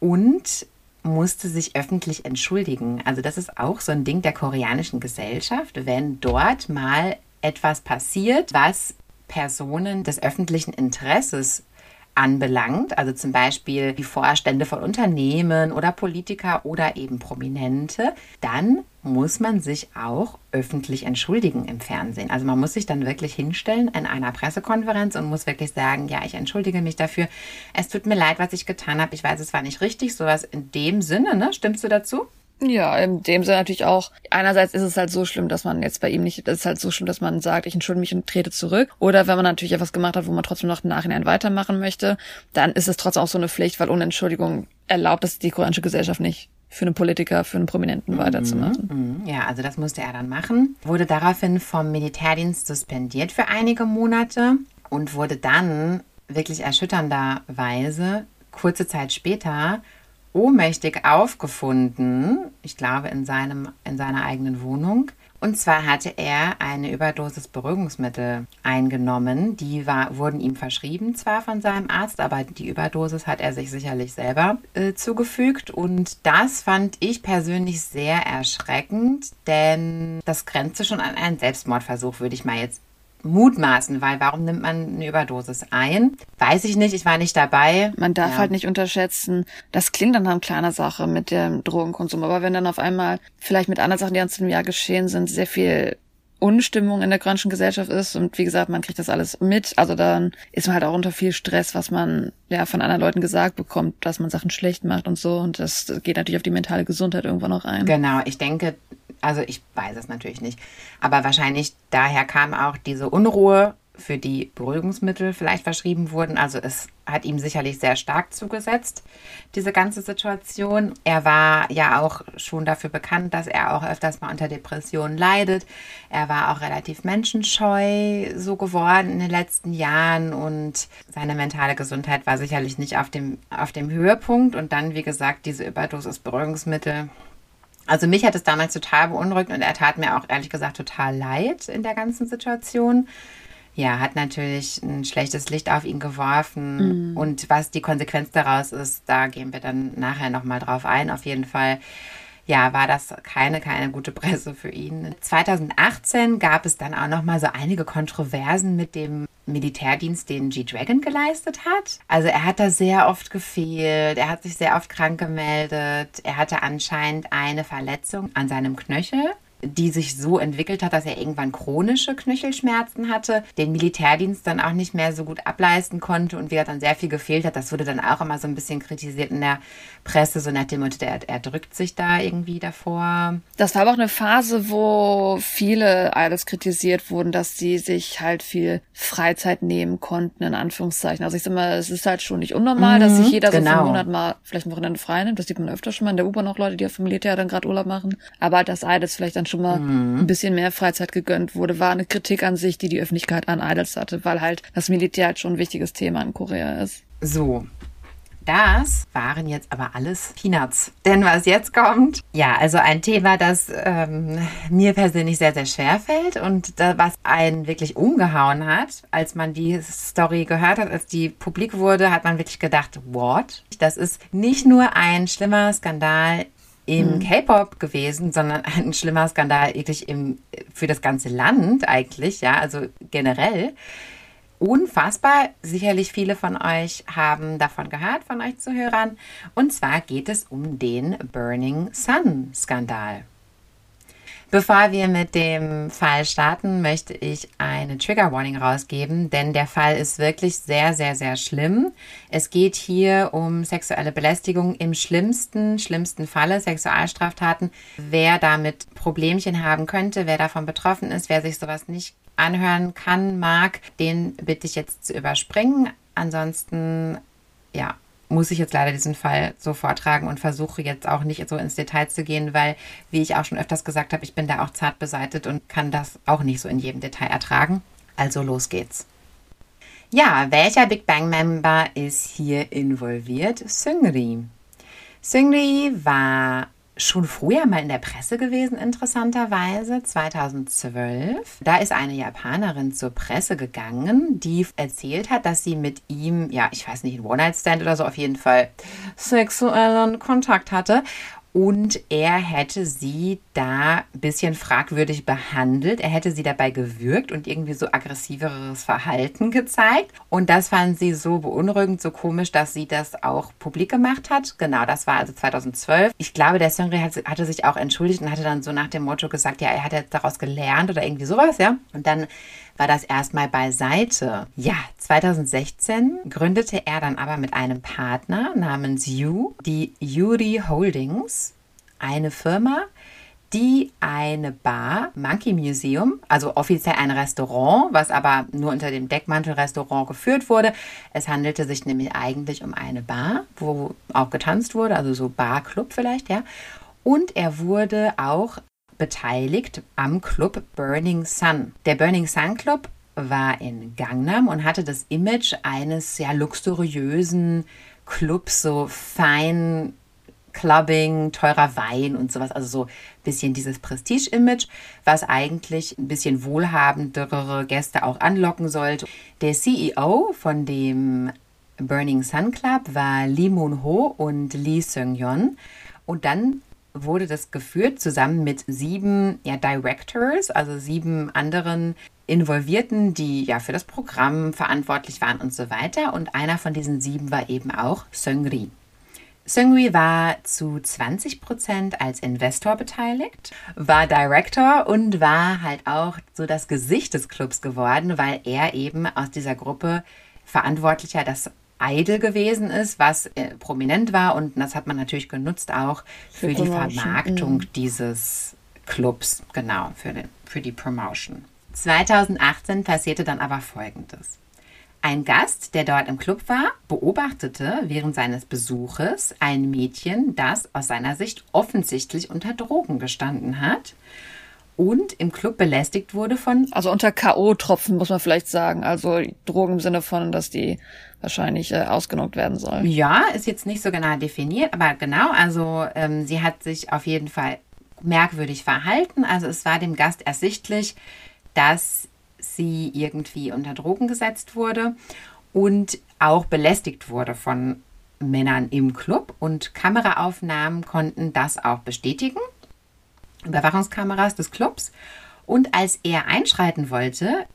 B: und musste sich öffentlich entschuldigen. Also das ist auch so ein Ding der koreanischen Gesellschaft, wenn dort mal etwas passiert, was Personen des öffentlichen Interesses anbelangt, also zum Beispiel die Vorstände von Unternehmen oder Politiker oder eben Prominente, dann muss man sich auch öffentlich entschuldigen im Fernsehen. Also man muss sich dann wirklich hinstellen in einer Pressekonferenz und muss wirklich sagen, ja, ich entschuldige mich dafür. Es tut mir leid, was ich getan habe. Ich weiß, es war nicht richtig. Sowas in dem Sinne, ne? Stimmst du dazu?
C: Ja, in dem Sinne natürlich auch. Einerseits ist es halt so schlimm, dass man jetzt bei ihm nicht, es ist halt so schlimm, dass man sagt, ich entschuldige mich und trete zurück. Oder wenn man natürlich etwas gemacht hat, wo man trotzdem noch im Nachhinein weitermachen möchte, dann ist es trotzdem auch so eine Pflicht, weil ohne Entschuldigung erlaubt es die koreanische Gesellschaft nicht für einen Politiker, für einen Prominenten mhm, weiterzumachen.
B: Mhm. Ja, also das musste er dann machen. Wurde daraufhin vom Militärdienst suspendiert für einige Monate und wurde dann wirklich erschütternderweise kurze Zeit später ohnmächtig aufgefunden, ich glaube in, seinem, in seiner eigenen Wohnung. Und zwar hatte er eine Überdosis Beruhigungsmittel eingenommen. Die war, wurden ihm verschrieben, zwar von seinem Arzt, aber die Überdosis hat er sich sicherlich selber äh, zugefügt. Und das fand ich persönlich sehr erschreckend, denn das grenzte schon an einen Selbstmordversuch, würde ich mal jetzt mutmaßen, weil warum nimmt man eine Überdosis ein? Weiß ich nicht, ich war nicht dabei.
C: Man darf ja. halt nicht unterschätzen, das klingt dann nach einer kleiner Sache mit dem Drogenkonsum, aber wenn dann auf einmal vielleicht mit anderen Sachen, die uns im Jahr geschehen sind, sehr viel Unstimmung in der koreanischen Gesellschaft ist und wie gesagt, man kriegt das alles mit, also dann ist man halt auch unter viel Stress, was man ja von anderen Leuten gesagt bekommt, dass man Sachen schlecht macht und so und das geht natürlich auf die mentale Gesundheit irgendwann noch ein.
B: Genau, ich denke, also ich weiß es natürlich nicht, aber wahrscheinlich daher kam auch diese Unruhe, für die Beruhigungsmittel vielleicht verschrieben wurden. Also es hat ihm sicherlich sehr stark zugesetzt, diese ganze Situation. Er war ja auch schon dafür bekannt, dass er auch öfters mal unter Depressionen leidet. Er war auch relativ menschenscheu so geworden in den letzten Jahren und seine mentale Gesundheit war sicherlich nicht auf dem, auf dem Höhepunkt. Und dann, wie gesagt, diese Überdosis Beruhigungsmittel also mich hat es damals total beunruhigt und er tat mir auch ehrlich gesagt total leid in der ganzen Situation. Ja, hat natürlich ein schlechtes Licht auf ihn geworfen. Mhm. Und was die Konsequenz daraus ist, da gehen wir dann nachher nochmal drauf ein. Auf jeden Fall ja, war das keine, keine gute Presse für ihn. 2018 gab es dann auch noch mal so einige Kontroversen mit dem Militärdienst, den G-Dragon geleistet hat. Also er hat da sehr oft gefehlt, er hat sich sehr oft krank gemeldet, er hatte anscheinend eine Verletzung an seinem Knöchel die sich so entwickelt hat, dass er irgendwann chronische Knöchelschmerzen hatte, den Militärdienst dann auch nicht mehr so gut ableisten konnte und wie er dann sehr viel gefehlt hat. Das wurde dann auch immer so ein bisschen kritisiert in der Presse, so nach dem Motto, er, er drückt sich da irgendwie davor.
C: Das war aber auch eine Phase, wo viele Idols kritisiert wurden, dass sie sich halt viel Freizeit nehmen konnten, in Anführungszeichen. Also ich sag mal, es ist halt schon nicht unnormal, mhm, dass sich jeder genau. so für einen Monat mal vielleicht ein Wochenende frei nimmt. Das sieht man öfter schon mal in der U-Bahn auch Leute, die auf dem Militär dann gerade Urlaub machen. Aber dass Idols vielleicht dann schon mal mhm. ein bisschen mehr Freizeit gegönnt wurde, war eine Kritik an sich, die die Öffentlichkeit an Idols hatte, weil halt das Militär halt schon ein wichtiges Thema in Korea ist.
B: So, das waren jetzt aber alles Peanuts. Denn was jetzt kommt, ja, also ein Thema, das ähm, mir persönlich sehr, sehr schwer fällt und da, was einen wirklich umgehauen hat, als man die Story gehört hat, als die publik wurde, hat man wirklich gedacht, what? Das ist nicht nur ein schlimmer Skandal im mhm. K-Pop gewesen, sondern ein schlimmer Skandal wirklich im, für das ganze Land eigentlich, ja, also generell. Unfassbar. Sicherlich viele von euch haben davon gehört, von euch Zuhörern. Und zwar geht es um den Burning Sun Skandal. Bevor wir mit dem Fall starten, möchte ich eine Trigger Warning rausgeben, denn der Fall ist wirklich sehr, sehr, sehr schlimm. Es geht hier um sexuelle Belästigung im schlimmsten, schlimmsten Falle, Sexualstraftaten. Wer damit Problemchen haben könnte, wer davon betroffen ist, wer sich sowas nicht anhören kann, mag, den bitte ich jetzt zu überspringen. Ansonsten, ja, muss ich jetzt leider diesen Fall so vortragen und versuche jetzt auch nicht so ins Detail zu gehen, weil, wie ich auch schon öfters gesagt habe, ich bin da auch zart beseitet und kann das auch nicht so in jedem Detail ertragen. Also los geht's. Ja, welcher Big Bang Member ist hier involviert? Seungri. Seungri war schon früher mal in der Presse gewesen, interessanterweise, 2012. Da ist eine Japanerin zur Presse gegangen, die erzählt hat, dass sie mit ihm, ja, ich weiß nicht, ein One-Night-Stand oder so, auf jeden Fall sexuellen Kontakt hatte und er hätte sie da ein bisschen fragwürdig behandelt. Er hätte sie dabei gewürgt und irgendwie so aggressiveres Verhalten gezeigt. Und das fand sie so beunruhigend, so komisch, dass sie das auch publik gemacht hat. Genau, das war also 2012. Ich glaube, der Songri hatte sich auch entschuldigt und hatte dann so nach dem Motto gesagt, ja, er hat jetzt daraus gelernt oder irgendwie sowas, ja. Und dann war das erstmal beiseite. Ja, 2016 gründete er dann aber mit einem Partner namens Yu die Yuri Holdings, eine Firma, die eine Bar, Monkey Museum, also offiziell ein Restaurant, was aber nur unter dem Deckmantel Restaurant geführt wurde. Es handelte sich nämlich eigentlich um eine Bar, wo auch getanzt wurde, also so Barclub vielleicht, ja. Und er wurde auch beteiligt am Club Burning Sun. Der Burning Sun Club war in Gangnam und hatte das Image eines sehr luxuriösen Clubs, so fein Clubbing, teurer Wein und sowas, also so ein bisschen dieses Prestige-Image, was eigentlich ein bisschen wohlhabendere Gäste auch anlocken sollte. Der CEO von dem Burning Sun Club war Lee Moon Ho und Lee Seung Yeon. Und dann wurde das geführt zusammen mit sieben ja, Directors, also sieben anderen Involvierten, die ja für das Programm verantwortlich waren und so weiter. Und einer von diesen sieben war eben auch Seungri. Seungri war zu 20 Prozent als Investor beteiligt, war Director und war halt auch so das Gesicht des Clubs geworden, weil er eben aus dieser Gruppe verantwortlicher das Idol gewesen ist, was äh, prominent war und das hat man natürlich genutzt auch für, für die Vermarktung mhm. dieses Clubs, genau, für, den, für die Promotion. 2018 passierte dann aber Folgendes. Ein Gast, der dort im Club war, beobachtete während seines Besuches ein Mädchen, das aus seiner Sicht offensichtlich unter Drogen gestanden hat und im Club belästigt wurde von.
C: Also unter K.O.-Tropfen muss man vielleicht sagen. Also Drogen im Sinne von, dass die wahrscheinlich äh, ausgenockt werden sollen.
B: Ja, ist jetzt nicht so genau definiert, aber genau, also ähm, sie hat sich auf jeden Fall merkwürdig verhalten. Also es war dem Gast ersichtlich, dass sie irgendwie unter Drogen gesetzt wurde und auch belästigt wurde von Männern im Club und Kameraaufnahmen konnten das auch bestätigen. Überwachungskameras des Clubs. Und als er einschreiten wollte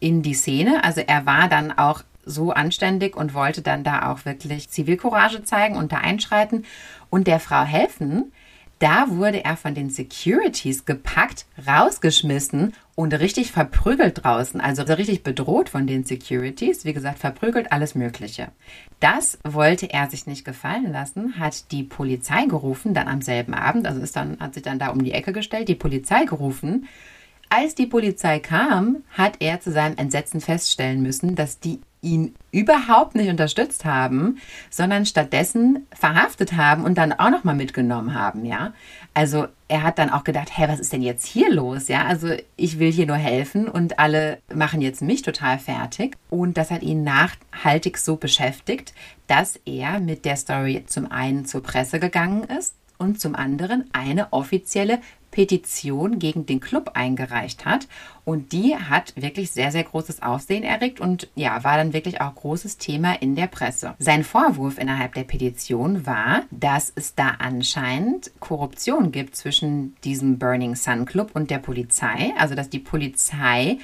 B: in die Szene, also er war dann auch so anständig und wollte dann da auch wirklich Zivilcourage zeigen und da einschreiten und der Frau helfen, da wurde er von den Securities gepackt, rausgeschmissen und richtig verprügelt draußen, also richtig bedroht von den Securities, wie gesagt, verprügelt alles Mögliche. Das wollte er sich nicht gefallen lassen, hat die Polizei gerufen, dann am selben Abend, also ist dann, hat sich dann da um die Ecke gestellt, die Polizei gerufen. Als die Polizei kam, hat er zu seinem Entsetzen feststellen müssen, dass die ihn überhaupt nicht unterstützt haben, sondern stattdessen verhaftet haben und dann auch noch mal mitgenommen haben, ja. Also er hat dann auch gedacht, hä, was ist denn jetzt hier los, ja? Also ich will hier nur helfen und alle machen jetzt mich total fertig und das hat ihn nachhaltig so beschäftigt, dass er mit der Story zum einen zur Presse gegangen ist und zum anderen eine offizielle Petition gegen den Club eingereicht hat. Und die hat wirklich sehr, sehr großes Aufsehen erregt und ja, war dann wirklich auch großes Thema in der Presse. Sein Vorwurf innerhalb der Petition war, dass es da anscheinend Korruption gibt zwischen diesem Burning Sun Club und der Polizei. Also, dass die Polizei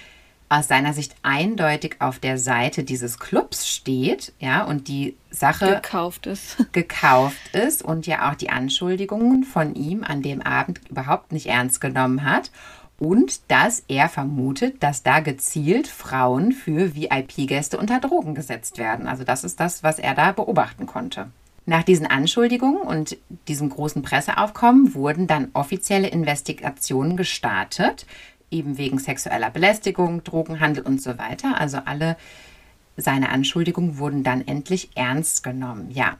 B: aus seiner Sicht eindeutig auf der Seite dieses Clubs steht, ja, und die Sache
C: gekauft ist.
B: gekauft ist und ja auch die Anschuldigungen von ihm an dem Abend überhaupt nicht ernst genommen hat und dass er vermutet, dass da gezielt Frauen für VIP-Gäste unter Drogen gesetzt werden. Also das ist das, was er da beobachten konnte. Nach diesen Anschuldigungen und diesem großen Presseaufkommen wurden dann offizielle Investigationen gestartet, eben wegen sexueller Belästigung, Drogenhandel und so weiter. Also alle seine Anschuldigungen wurden dann endlich ernst genommen. Ja,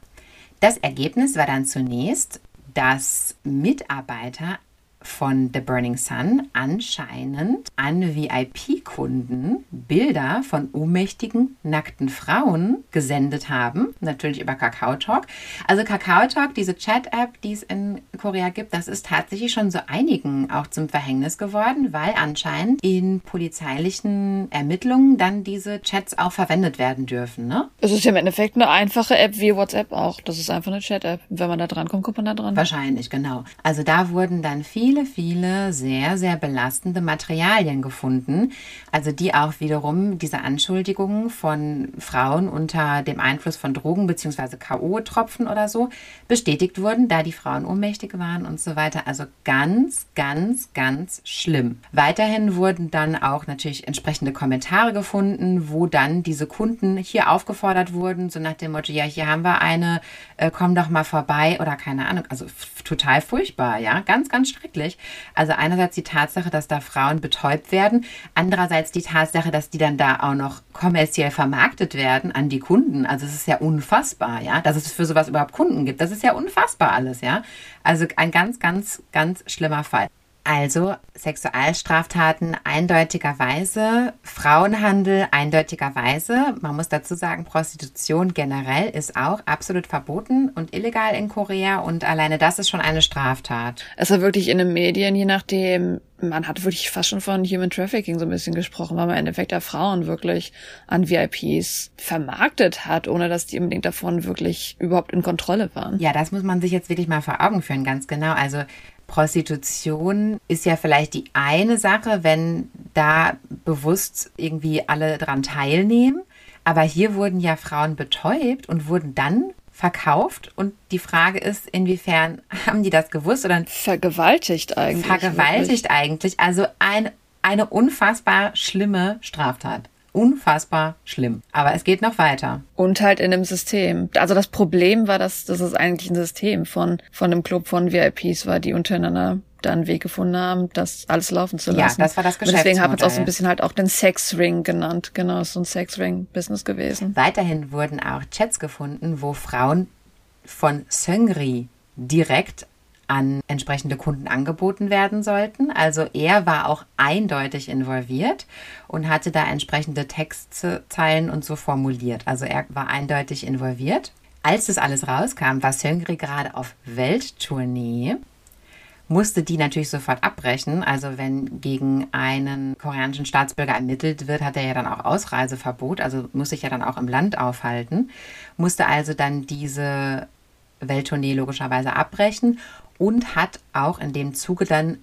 B: das Ergebnis war dann zunächst, dass Mitarbeiter von The Burning Sun anscheinend an VIP-Kunden Bilder von ohnmächtigen, nackten Frauen gesendet haben. Natürlich über Kakao Talk. Also Kakao Talk, diese Chat-App, die es in Korea gibt, das ist tatsächlich schon so einigen auch zum Verhängnis geworden, weil anscheinend in polizeilichen Ermittlungen dann diese Chats auch verwendet werden dürfen. Ne?
C: Es ist ja im Endeffekt eine einfache App wie WhatsApp auch. Das ist einfach eine Chat-App. Wenn man da dran kommt, kommt man da dran.
B: Wahrscheinlich, genau. Also da wurden dann viele, viele sehr, sehr belastende Materialien gefunden. Also die auch wiederum diese Anschuldigungen von Frauen unter dem Einfluss von Drogen bzw. K.O.-Tropfen oder so bestätigt wurden, da die Frauen ohnmächtig waren und so weiter. Also ganz, ganz, ganz schlimm. Weiterhin wurden dann auch natürlich entsprechende Kommentare gefunden, wo dann diese Kunden hier aufgefordert wurden, so nach dem Motto, ja, hier haben wir eine, äh, komm doch mal vorbei oder keine Ahnung. Also total furchtbar, ja, ganz, ganz schrecklich. Also einerseits die Tatsache, dass da Frauen betäubt werden, andererseits die Tatsache, dass die dann da auch noch kommerziell vermarktet werden an die Kunden. Also es ist ja unfassbar, ja, dass es für sowas überhaupt Kunden gibt. Das ist ja unfassbar alles, ja. Also ein ganz, ganz, ganz schlimmer Fall. Also Sexualstraftaten eindeutigerweise, Frauenhandel eindeutigerweise. Man muss dazu sagen, Prostitution generell ist auch absolut verboten und illegal in Korea und alleine das ist schon eine Straftat.
C: Es war wirklich in den Medien, je nachdem, man hat wirklich fast schon von Human Trafficking so ein bisschen gesprochen, weil man im Endeffekt ja Frauen wirklich an VIPs vermarktet hat, ohne dass die unbedingt davon wirklich überhaupt in Kontrolle waren.
B: Ja, das muss man sich jetzt wirklich mal vor Augen führen, ganz genau. Also Prostitution ist ja vielleicht die eine Sache, wenn da bewusst irgendwie alle dran teilnehmen. Aber hier wurden ja Frauen betäubt und wurden dann verkauft. Und die Frage ist, inwiefern haben die das gewusst oder
C: vergewaltigt eigentlich?
B: Vergewaltigt wirklich. eigentlich. Also ein, eine unfassbar schlimme Straftat unfassbar schlimm. Aber es geht noch weiter.
C: Und halt in einem System. Also das Problem war, dass, dass es eigentlich ein System von, von einem Club von VIPs war, die untereinander da einen Weg gefunden haben, das alles laufen zu lassen.
B: Ja, das war das Geschäftsmodell.
C: Und deswegen haben wir es auch so ein bisschen halt auch den Sexring genannt. Genau, so ein Sexring-Business gewesen.
B: Weiterhin wurden auch Chats gefunden, wo Frauen von Söngri direkt an entsprechende Kunden angeboten werden sollten. Also er war auch eindeutig involviert und hatte da entsprechende Textzeilen und so formuliert. Also er war eindeutig involviert. Als das alles rauskam, war Söngri gerade auf Welttournee musste die natürlich sofort abbrechen. Also wenn gegen einen koreanischen Staatsbürger ermittelt wird, hat er ja dann auch Ausreiseverbot, also muss sich ja dann auch im Land aufhalten, musste also dann diese Welttournee logischerweise abbrechen und hat auch in dem Zuge dann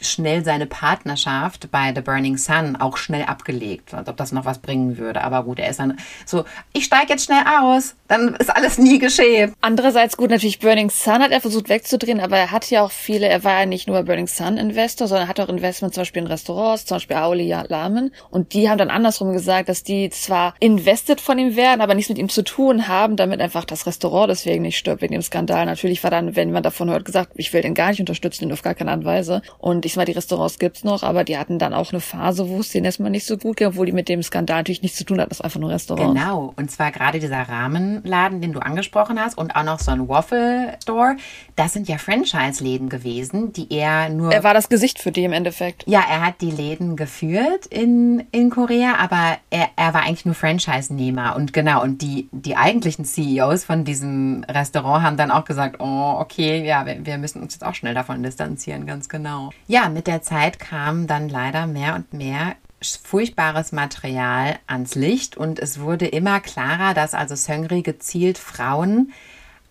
B: schnell seine Partnerschaft bei The Burning Sun auch schnell abgelegt, als ob das noch was bringen würde. Aber gut, er ist dann so, ich steige jetzt schnell aus, dann ist alles nie geschehen.
C: Andererseits gut, natürlich Burning Sun hat er versucht wegzudrehen, aber er hat ja auch viele, er war ja nicht nur Burning Sun Investor, sondern hat auch Investment zum Beispiel in Restaurants, zum Beispiel Auli Lamen. Und die haben dann andersrum gesagt, dass die zwar invested von ihm werden, aber nichts mit ihm zu tun haben, damit einfach das Restaurant deswegen nicht stirbt, wegen dem Skandal. Natürlich war dann, wenn man davon hört, gesagt, ich will den gar nicht unterstützen, den auf gar keine Art und Weise. Ich sag mal, die Restaurants gibt's noch, aber die hatten dann auch eine Phase, wo es denen erstmal nicht so gut ging, obwohl die mit dem Skandal natürlich nichts zu tun hatten. Das war einfach nur Restaurant.
B: Genau. Und zwar gerade dieser Rahmenladen, den du angesprochen hast und auch noch so ein Waffle Store. Das sind ja Franchise-Läden gewesen, die er nur.
C: Er war das Gesicht für die im Endeffekt.
B: Ja, er hat die Läden geführt in, in Korea, aber er, er war eigentlich nur Franchise-Nehmer. Und genau, und die, die eigentlichen CEOs von diesem Restaurant haben dann auch gesagt, oh, okay, ja, wir, wir müssen uns jetzt auch schnell davon distanzieren, ganz genau. Ja, mit der Zeit kam dann leider mehr und mehr furchtbares Material ans Licht und es wurde immer klarer, dass also Söngri gezielt Frauen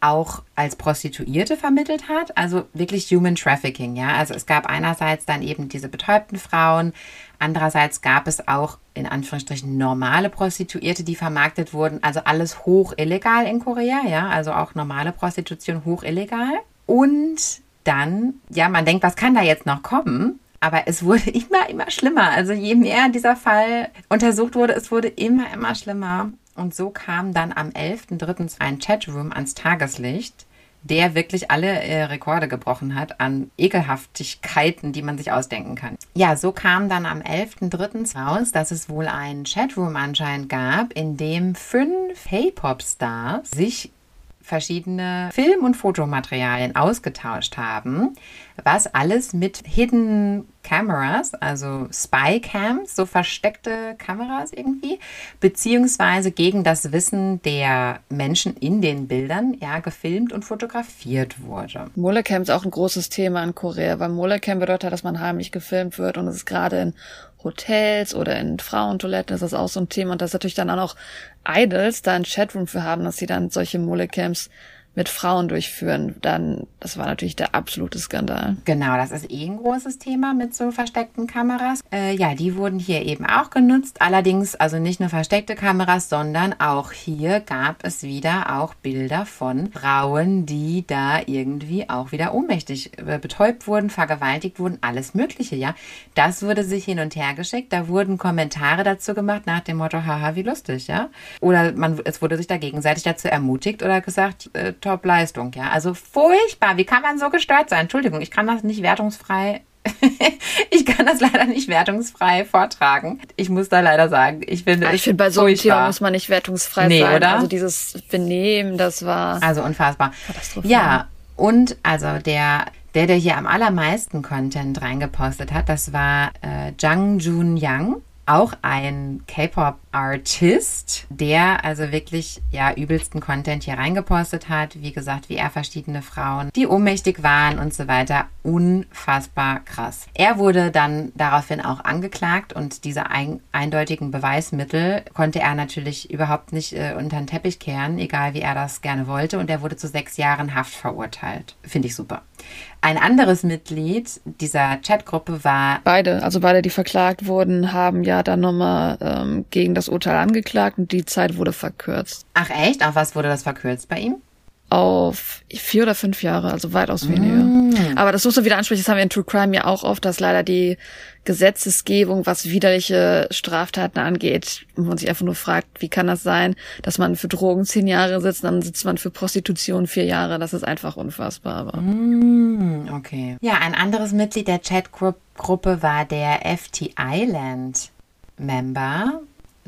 B: auch als Prostituierte vermittelt hat, also wirklich Human Trafficking, ja. Also es gab einerseits dann eben diese betäubten Frauen, andererseits gab es auch in Anführungsstrichen normale Prostituierte, die vermarktet wurden, also alles hoch illegal in Korea, ja, also auch normale Prostitution hoch illegal. Und dann, ja, man denkt, was kann da jetzt noch kommen? Aber es wurde immer, immer schlimmer. Also je mehr dieser Fall untersucht wurde, es wurde immer, immer schlimmer. Und so kam dann am 11.03. ein Chatroom ans Tageslicht, der wirklich alle äh, Rekorde gebrochen hat an Ekelhaftigkeiten, die man sich ausdenken kann. Ja, so kam dann am 11.03. raus, dass es wohl einen Chatroom anscheinend gab, in dem fünf K-Pop-Stars sich verschiedene Film- und Fotomaterialien ausgetauscht haben, was alles mit Hidden Cameras, also Spy-Cams, so versteckte Kameras irgendwie, beziehungsweise gegen das Wissen der Menschen in den Bildern ja gefilmt und fotografiert wurde.
C: Molecam ist auch ein großes Thema in Korea, weil Molecam bedeutet, dass man heimlich gefilmt wird und es ist gerade in Hotels oder in Frauentoiletten ist das auch so ein Thema und das natürlich dann auch Idols da ein Chatroom für haben, dass sie dann solche Molecams mit Frauen durchführen, dann, das war natürlich der absolute Skandal.
B: Genau, das ist eh ein großes Thema mit so versteckten Kameras. Äh, ja, die wurden hier eben auch genutzt. Allerdings also nicht nur versteckte Kameras, sondern auch hier gab es wieder auch Bilder von Frauen, die da irgendwie auch wieder ohnmächtig äh, betäubt wurden, vergewaltigt wurden, alles Mögliche, ja. Das wurde sich hin und her geschickt. Da wurden Kommentare dazu gemacht nach dem Motto, haha, wie lustig, ja. Oder man, es wurde sich da gegenseitig dazu ermutigt oder gesagt, äh, Top-Leistung, ja. Also furchtbar. Wie kann man so gestört sein? Entschuldigung, ich kann das nicht wertungsfrei ich kann das leider nicht wertungsfrei vortragen. Ich muss da leider sagen, ich finde.
C: Ich finde, bei so einem Thema muss man nicht wertungsfrei nee, sein. Oder? Also dieses Benehmen, das war.
B: Also unfassbar. Ja, und also der, der, der hier am allermeisten Content reingepostet hat, das war äh, Jang Jun Yang auch ein K-Pop-Artist, der also wirklich ja übelsten Content hier reingepostet hat. Wie gesagt, wie er verschiedene Frauen, die ohnmächtig waren und so weiter. Unfassbar krass. Er wurde dann daraufhin auch angeklagt und diese ein, eindeutigen Beweismittel konnte er natürlich überhaupt nicht äh, unter den Teppich kehren, egal wie er das gerne wollte. Und er wurde zu sechs Jahren Haft verurteilt. Finde ich super. Ein anderes Mitglied dieser Chatgruppe war.
C: Beide, also beide, die verklagt wurden, haben ja dann nochmal ähm, gegen das Urteil angeklagt und die Zeit wurde verkürzt.
B: Ach echt? Auf was wurde das verkürzt bei ihm?
C: auf vier oder fünf Jahre, also weitaus weniger. Mm. Aber das musst du wieder ansprechen, das haben wir in True Crime ja auch oft, dass leider die Gesetzesgebung, was widerliche Straftaten angeht, wo man sich einfach nur fragt, wie kann das sein, dass man für Drogen zehn Jahre sitzt, dann sitzt man für Prostitution vier Jahre. Das ist einfach unfassbar. Aber.
B: Mm, okay. Ja, ein anderes Mitglied der Chatgruppe war der FT Island Member,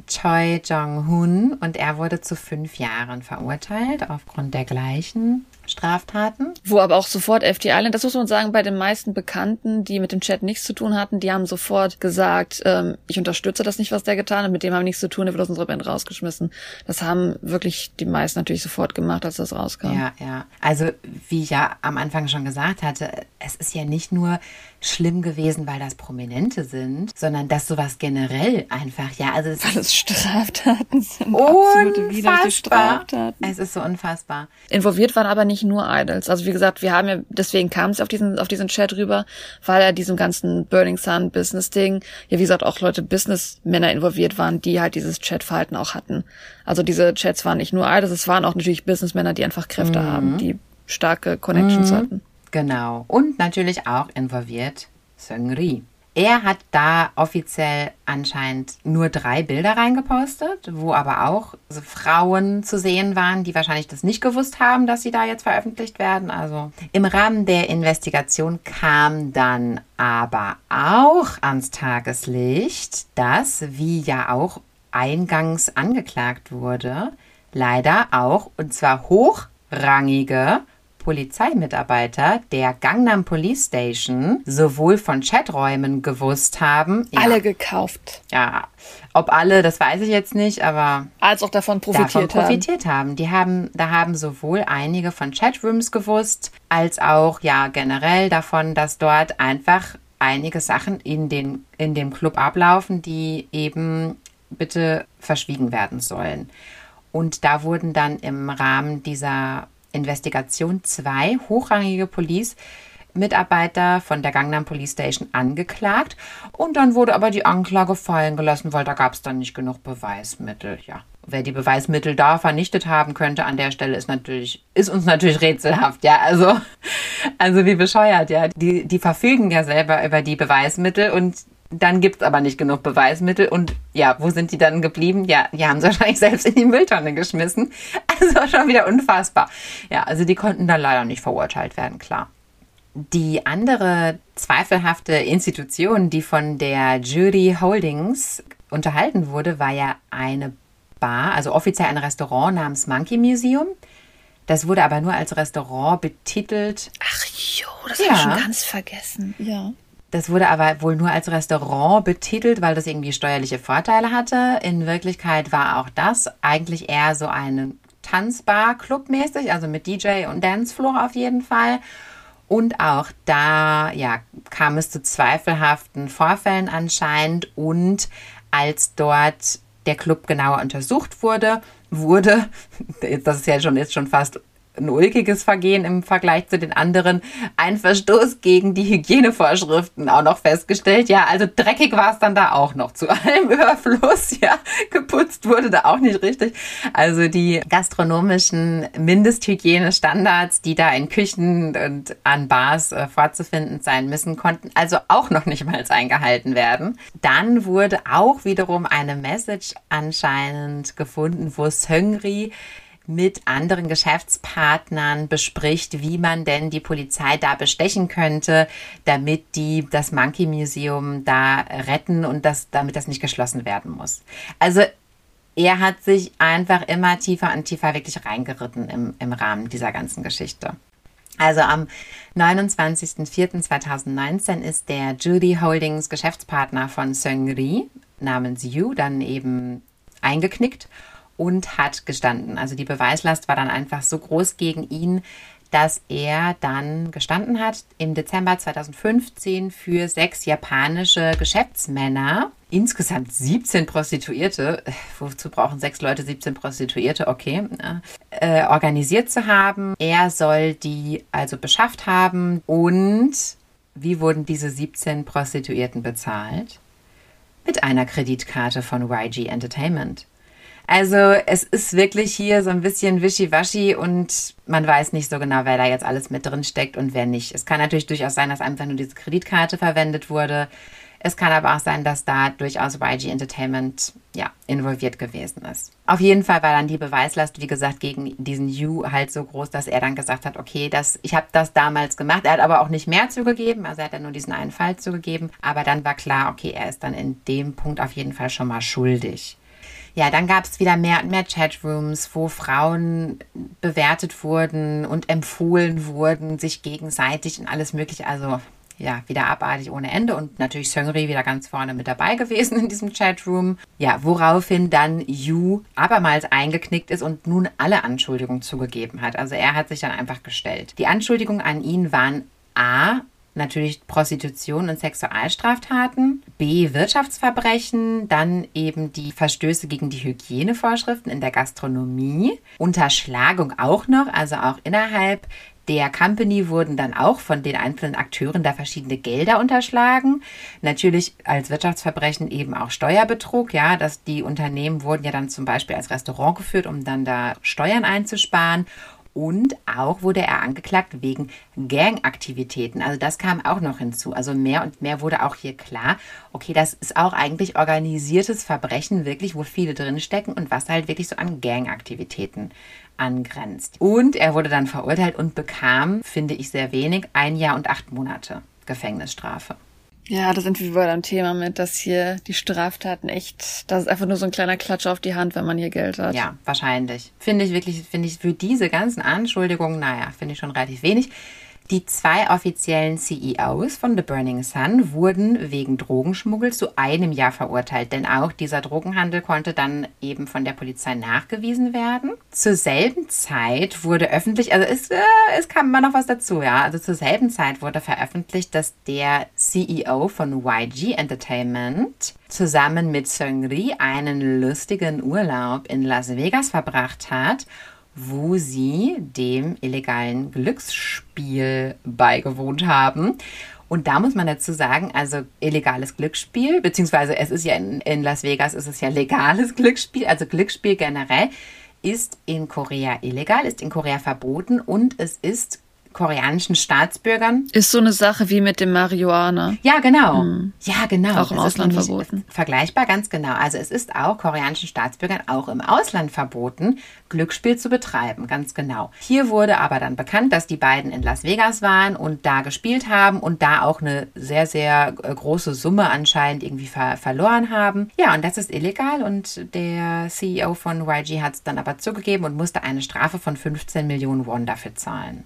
B: Choi Jong-hun und er wurde zu fünf Jahren verurteilt aufgrund der gleichen Straftaten.
C: Wo aber auch sofort FT Island, das muss man sagen, bei den meisten Bekannten, die mit dem Chat nichts zu tun hatten, die haben sofort gesagt, ähm, ich unterstütze das nicht, was der getan hat, mit dem haben wir nichts zu tun, der wird aus unserer Band rausgeschmissen. Das haben wirklich die meisten natürlich sofort gemacht, als das rauskam.
B: Ja, ja. Also, wie ich ja am Anfang schon gesagt hatte, es ist ja nicht nur schlimm gewesen, weil das Prominente sind, sondern dass sowas generell einfach, ja, also
C: es weil es Straftaten sind,
B: unfassbar. Straftaten. Es ist so unfassbar.
C: Involviert waren aber nicht nur Idols. Also wie gesagt, wir haben ja, deswegen kam es auf diesen, auf diesen Chat rüber, weil er diesem ganzen Burning Sun Business Ding, ja wie gesagt auch Leute Businessmänner involviert waren, die halt dieses Chatverhalten auch hatten. Also diese Chats waren nicht nur Idols, es waren auch natürlich Businessmänner, die einfach Kräfte mhm. haben, die starke Connections mhm. hatten.
B: Genau. Und natürlich auch involviert Seungri. Er hat da offiziell anscheinend nur drei Bilder reingepostet, wo aber auch Frauen zu sehen waren, die wahrscheinlich das nicht gewusst haben, dass sie da jetzt veröffentlicht werden. Also im Rahmen der Investigation kam dann aber auch ans Tageslicht, dass, wie ja auch eingangs angeklagt wurde, leider auch, und zwar hochrangige Polizeimitarbeiter der Gangnam Police Station sowohl von Chaträumen gewusst haben.
C: Ja, alle gekauft.
B: Ja, ob alle, das weiß ich jetzt nicht, aber.
C: Als auch davon profitiert,
B: davon profitiert haben. haben. Die haben, da haben sowohl einige von Chatrooms gewusst, als auch, ja, generell davon, dass dort einfach einige Sachen in, den, in dem Club ablaufen, die eben bitte verschwiegen werden sollen. Und da wurden dann im Rahmen dieser Investigation zwei hochrangige Police Mitarbeiter von der Gangnam Police Station angeklagt und dann wurde aber die Anklage fallen gelassen, weil da gab es dann nicht genug Beweismittel. Ja, wer die Beweismittel da vernichtet haben könnte an der Stelle ist natürlich ist uns natürlich rätselhaft. Ja, also also wie bescheuert. Ja, die die verfügen ja selber über die Beweismittel und dann gibt es aber nicht genug Beweismittel. Und ja, wo sind die dann geblieben? Ja, die haben sie wahrscheinlich selbst in die Mülltonne geschmissen. Also schon wieder unfassbar. Ja, also die konnten dann leider nicht verurteilt werden, klar. Die andere zweifelhafte Institution, die von der Jury Holdings unterhalten wurde, war ja eine Bar, also offiziell ein Restaurant namens Monkey Museum. Das wurde aber nur als Restaurant betitelt.
C: Ach jo, das
B: Ja.
C: habe ich schon ganz vergessen. Ja.
B: Das wurde aber wohl nur als Restaurant betitelt, weil das irgendwie steuerliche Vorteile hatte. In Wirklichkeit war auch das eigentlich eher so eine Tanzbar clubmäßig, also mit DJ und Dancefloor auf jeden Fall. Und auch da ja, kam es zu zweifelhaften Vorfällen anscheinend. Und als dort der Club genauer untersucht wurde, wurde, das ist ja schon jetzt schon fast ein ulkiges Vergehen im Vergleich zu den anderen, ein Verstoß gegen die Hygienevorschriften auch noch festgestellt. Ja, also dreckig war es dann da auch noch zu allem Überfluss. Ja, geputzt wurde da auch nicht richtig. Also die gastronomischen Mindesthygienestandards, die da in Küchen und an Bars äh, vorzufinden sein müssen, konnten also auch noch nicht mal eingehalten werden. Dann wurde auch wiederum eine Message anscheinend gefunden, wo Söngri mit anderen Geschäftspartnern bespricht, wie man denn die Polizei da bestechen könnte, damit die das Monkey Museum da retten und das, damit das nicht geschlossen werden muss. Also er hat sich einfach immer tiefer und tiefer wirklich reingeritten im, im Rahmen dieser ganzen Geschichte. Also am 29.04.2019 ist der Judy Holdings Geschäftspartner von Seungri namens Yu dann eben eingeknickt und hat gestanden. Also die Beweislast war dann einfach so groß gegen ihn, dass er dann gestanden hat im Dezember 2015 für sechs japanische Geschäftsmänner, insgesamt 17 Prostituierte, wozu brauchen sechs Leute 17 Prostituierte, okay, äh, organisiert zu haben. Er soll die also beschafft haben und wie wurden diese 17 Prostituierten bezahlt? Mit einer Kreditkarte von YG Entertainment. Also es ist wirklich hier so ein bisschen wischiwaschi und man weiß nicht so genau, wer da jetzt alles mit drin steckt und wer nicht. Es kann natürlich durchaus sein, dass einfach nur diese Kreditkarte verwendet wurde. Es kann aber auch sein, dass da durchaus YG Entertainment ja, involviert gewesen ist. Auf jeden Fall war dann die Beweislast, wie gesagt, gegen diesen Yu halt so groß, dass er dann gesagt hat, okay, das, ich habe das damals gemacht. Er hat aber auch nicht mehr zugegeben, also er hat dann nur diesen einen Fall zugegeben. Aber dann war klar, okay, er ist dann in dem Punkt auf jeden Fall schon mal schuldig ja, dann gab es wieder mehr und mehr Chatrooms, wo Frauen bewertet wurden und empfohlen wurden, sich gegenseitig und alles Mögliche. Also ja, wieder abartig ohne Ende und natürlich Seungri wieder ganz vorne mit dabei gewesen in diesem Chatroom. Ja, woraufhin dann Yu abermals eingeknickt ist und nun alle Anschuldigungen zugegeben hat. Also er hat sich dann einfach gestellt. Die Anschuldigungen an ihn waren A, natürlich Prostitution und Sexualstraftaten, B Wirtschaftsverbrechen, dann eben die Verstöße gegen die Hygienevorschriften in der Gastronomie, Unterschlagung auch noch, also auch innerhalb der Company wurden dann auch von den einzelnen Akteuren da verschiedene Gelder unterschlagen. Natürlich als Wirtschaftsverbrechen eben auch Steuerbetrug, ja, dass die Unternehmen wurden ja dann zum Beispiel als Restaurant geführt, um dann da Steuern einzusparen. Und auch wurde er angeklagt wegen Gangaktivitäten. Also das kam auch noch hinzu. Also mehr und mehr wurde auch hier klar, okay, das ist auch eigentlich organisiertes Verbrechen, wirklich, wo viele drinstecken und was halt wirklich so an Gangaktivitäten angrenzt. Und er wurde dann verurteilt und bekam, finde ich sehr wenig, ein Jahr und acht Monate Gefängnisstrafe.
C: Ja, da sind wir bei dem Thema mit, dass hier die Straftaten echt, das ist einfach nur so ein kleiner Klatsch auf die Hand, wenn man hier Geld hat.
B: Ja, wahrscheinlich. Finde ich wirklich, finde ich für diese ganzen Anschuldigungen, naja, finde ich schon relativ wenig. Die zwei offiziellen CEOs von The Burning Sun wurden wegen Drogenschmuggel zu einem Jahr verurteilt, denn auch dieser Drogenhandel konnte dann eben von der Polizei nachgewiesen werden. Zur selben Zeit wurde öffentlich, also es, äh, es kam immer noch was dazu, ja, also zur selben Zeit wurde veröffentlicht, dass der CEO von YG Entertainment zusammen mit Seungri einen lustigen Urlaub in Las Vegas verbracht hat wo sie dem illegalen Glücksspiel beigewohnt haben. Und da muss man dazu sagen, also illegales Glücksspiel, beziehungsweise es ist ja in, in Las Vegas, ist es ja legales Glücksspiel, also Glücksspiel generell ist in Korea illegal, ist in Korea verboten und es ist koreanischen Staatsbürgern.
C: Ist so eine Sache wie mit dem Marihuana.
B: Ja, genau. Ja, genau.
C: Auch im
B: Das
C: Ausland verboten.
B: Vergleichbar, ganz genau. Also es ist auch koreanischen Staatsbürgern auch im Ausland verboten, Glücksspiel zu betreiben, ganz genau. Hier wurde aber dann bekannt, dass die beiden in Las Vegas waren und da gespielt haben und da auch eine sehr, sehr äh, große Summe anscheinend irgendwie ver verloren haben. Ja, und das ist illegal und der CEO von YG hat es dann aber zugegeben und musste eine Strafe von 15 Millionen Won dafür zahlen.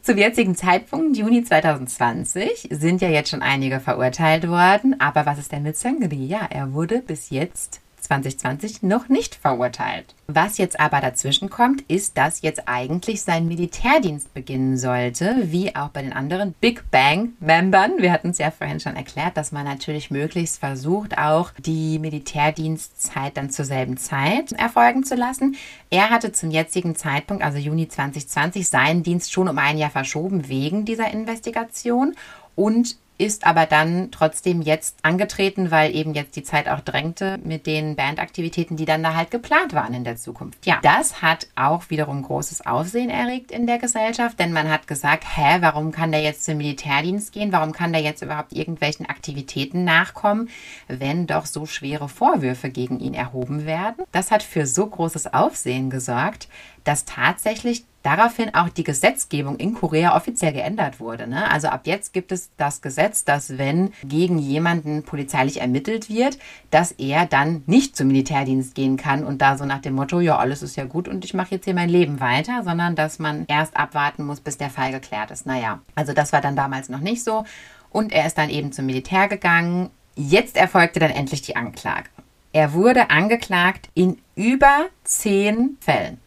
B: Zum jetzigen Zeitpunkt, Juni 2020, sind ja jetzt schon einige verurteilt worden. Aber was ist denn mit Seungri? Ja, er wurde bis jetzt 2020 noch nicht verurteilt. Was jetzt aber dazwischen kommt, ist, dass jetzt eigentlich sein Militärdienst beginnen sollte, wie auch bei den anderen Big Bang-Membern. Wir hatten es ja vorhin schon erklärt, dass man natürlich möglichst versucht, auch die Militärdienstzeit dann zur selben Zeit erfolgen zu lassen. Er hatte zum jetzigen Zeitpunkt, also Juni 2020, seinen Dienst schon um ein Jahr verschoben wegen dieser Investigation und ist aber dann trotzdem jetzt angetreten, weil eben jetzt die Zeit auch drängte mit den Bandaktivitäten, die dann da halt geplant waren in der Zukunft. Ja, das hat auch wiederum großes Aufsehen erregt in der Gesellschaft, denn man hat gesagt, hä, warum kann der jetzt zum Militärdienst gehen? Warum kann der jetzt überhaupt irgendwelchen Aktivitäten nachkommen, wenn doch so schwere Vorwürfe gegen ihn erhoben werden? Das hat für so großes Aufsehen gesorgt, dass tatsächlich daraufhin auch die Gesetzgebung in Korea offiziell geändert wurde. Ne? Also ab jetzt gibt es das Gesetz, dass wenn gegen jemanden polizeilich ermittelt wird, dass er dann nicht zum Militärdienst gehen kann und da so nach dem Motto, ja, alles ist ja gut und ich mache jetzt hier mein Leben weiter, sondern dass man erst abwarten muss, bis der Fall geklärt ist. Naja, also das war dann damals noch nicht so. Und er ist dann eben zum Militär gegangen. Jetzt erfolgte dann endlich die Anklage. Er wurde angeklagt in über zehn Fällen.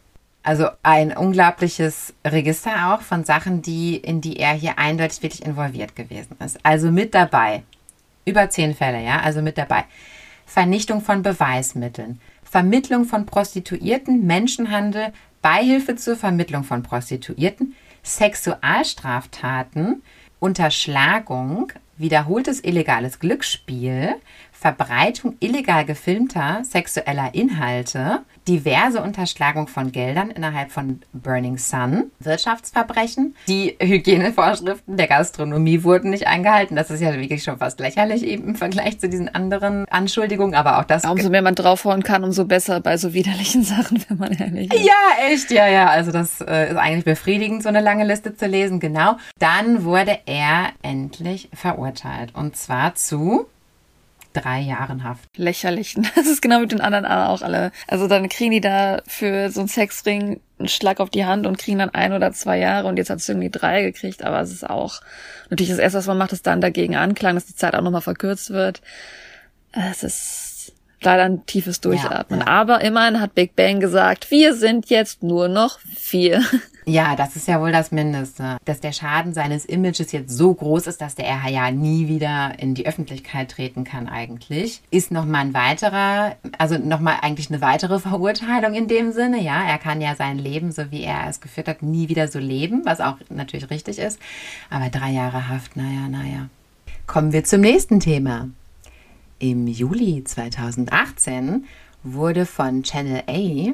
B: Also ein unglaubliches Register auch von Sachen, die, in die er hier eindeutig wirklich involviert gewesen ist. Also mit dabei. Über zehn Fälle, ja, also mit dabei. Vernichtung von Beweismitteln, Vermittlung von Prostituierten, Menschenhandel, Beihilfe zur Vermittlung von Prostituierten, Sexualstraftaten, Unterschlagung, wiederholtes illegales Glücksspiel, Verbreitung illegal gefilmter sexueller Inhalte, diverse Unterschlagung von Geldern innerhalb von Burning Sun, Wirtschaftsverbrechen, die Hygienevorschriften der Gastronomie wurden nicht eingehalten. Das ist ja wirklich schon fast lächerlich eben im Vergleich zu diesen anderen Anschuldigungen, aber auch das.
C: Umso mehr man draufhauen kann, umso besser bei so widerlichen Sachen, wenn man ehrlich ist.
B: Ja, echt, ja, ja. Also das äh, ist eigentlich befriedigend, so eine lange Liste zu lesen. Genau. Dann wurde er endlich verurteilt. Und zwar zu drei Jahren Haft.
C: Lächerlich. Das ist genau mit den anderen auch alle. Also dann kriegen die da für so einen Sexring einen Schlag auf die Hand und kriegen dann ein oder zwei Jahre und jetzt hat es irgendwie drei gekriegt, aber es ist auch natürlich das erste, was man macht, ist dann dagegen anklagen, dass die Zeit auch nochmal verkürzt wird. Es ist leider ein tiefes Durchatmen.
B: Ja, ja.
C: Aber immerhin hat Big Bang gesagt, wir sind jetzt nur noch vier.
B: Ja, das ist ja wohl das Mindeste. Dass der Schaden seines Images jetzt so groß ist, dass der er ja nie wieder in die Öffentlichkeit treten kann eigentlich, ist nochmal ein weiterer, also nochmal eigentlich eine weitere Verurteilung in dem Sinne. Ja, er kann ja sein Leben, so wie er es geführt hat, nie wieder so leben, was auch natürlich richtig ist. Aber drei Jahre Haft, naja, naja. Kommen wir zum nächsten Thema. Im Juli 2018 wurde von Channel A äh,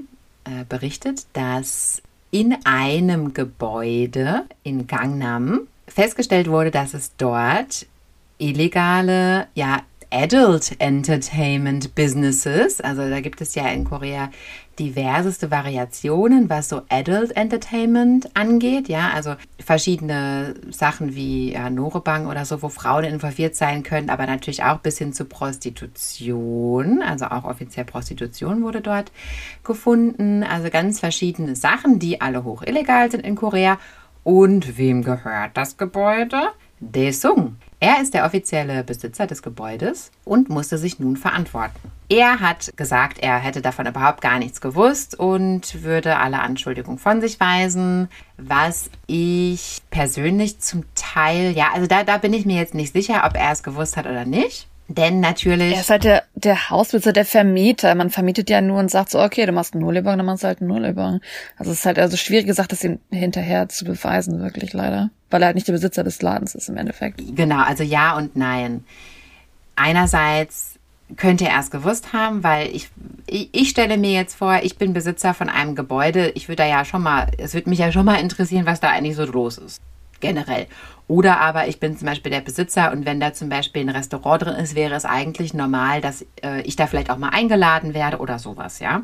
B: berichtet, dass in einem Gebäude in Gangnam festgestellt wurde, dass es dort illegale, ja, Adult Entertainment Businesses, also da gibt es ja in Korea diverseste Variationen, was so Adult Entertainment angeht, ja, also verschiedene Sachen wie ja, Norebang oder so, wo Frauen involviert sein können, aber natürlich auch bis hin zu Prostitution, also auch offiziell Prostitution wurde dort gefunden, also ganz verschiedene Sachen, die alle hoch illegal sind in Korea. Und wem gehört das Gebäude? Daesung. Er ist der offizielle Besitzer des Gebäudes und musste sich nun verantworten. Er hat gesagt, er hätte davon überhaupt gar nichts gewusst und würde alle Anschuldigungen von sich weisen, was ich persönlich zum Teil, ja, also da, da bin ich mir jetzt nicht sicher, ob er es gewusst hat oder nicht. Denn natürlich.
C: Er ist halt der, der Hausbesitzer, der Vermieter. Man vermietet ja nur und sagt so, okay, du machst einen Nullübergang, dann machst du halt einen Nullübergang. Also es ist halt also schwierig gesagt, das ihm hinterher zu beweisen, wirklich leider. Weil er halt nicht der Besitzer des Ladens ist im Endeffekt.
B: Genau, also ja und nein. Einerseits könnte er es gewusst haben, weil ich, ich, ich stelle mir jetzt vor, ich bin Besitzer von einem Gebäude. Ich würde da ja schon mal, es würde mich ja schon mal interessieren, was da eigentlich so los ist. generell. Oder aber ich bin zum Beispiel der Besitzer und wenn da zum Beispiel ein Restaurant drin ist, wäre es eigentlich normal, dass äh, ich da vielleicht auch mal eingeladen werde oder sowas, ja.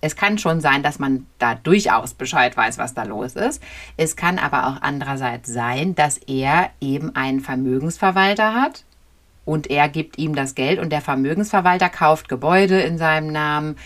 B: Es kann schon sein, dass man da durchaus Bescheid weiß, was da los ist. Es kann aber auch andererseits sein, dass er eben einen Vermögensverwalter hat und er gibt ihm das Geld und der Vermögensverwalter kauft Gebäude in seinem Namen,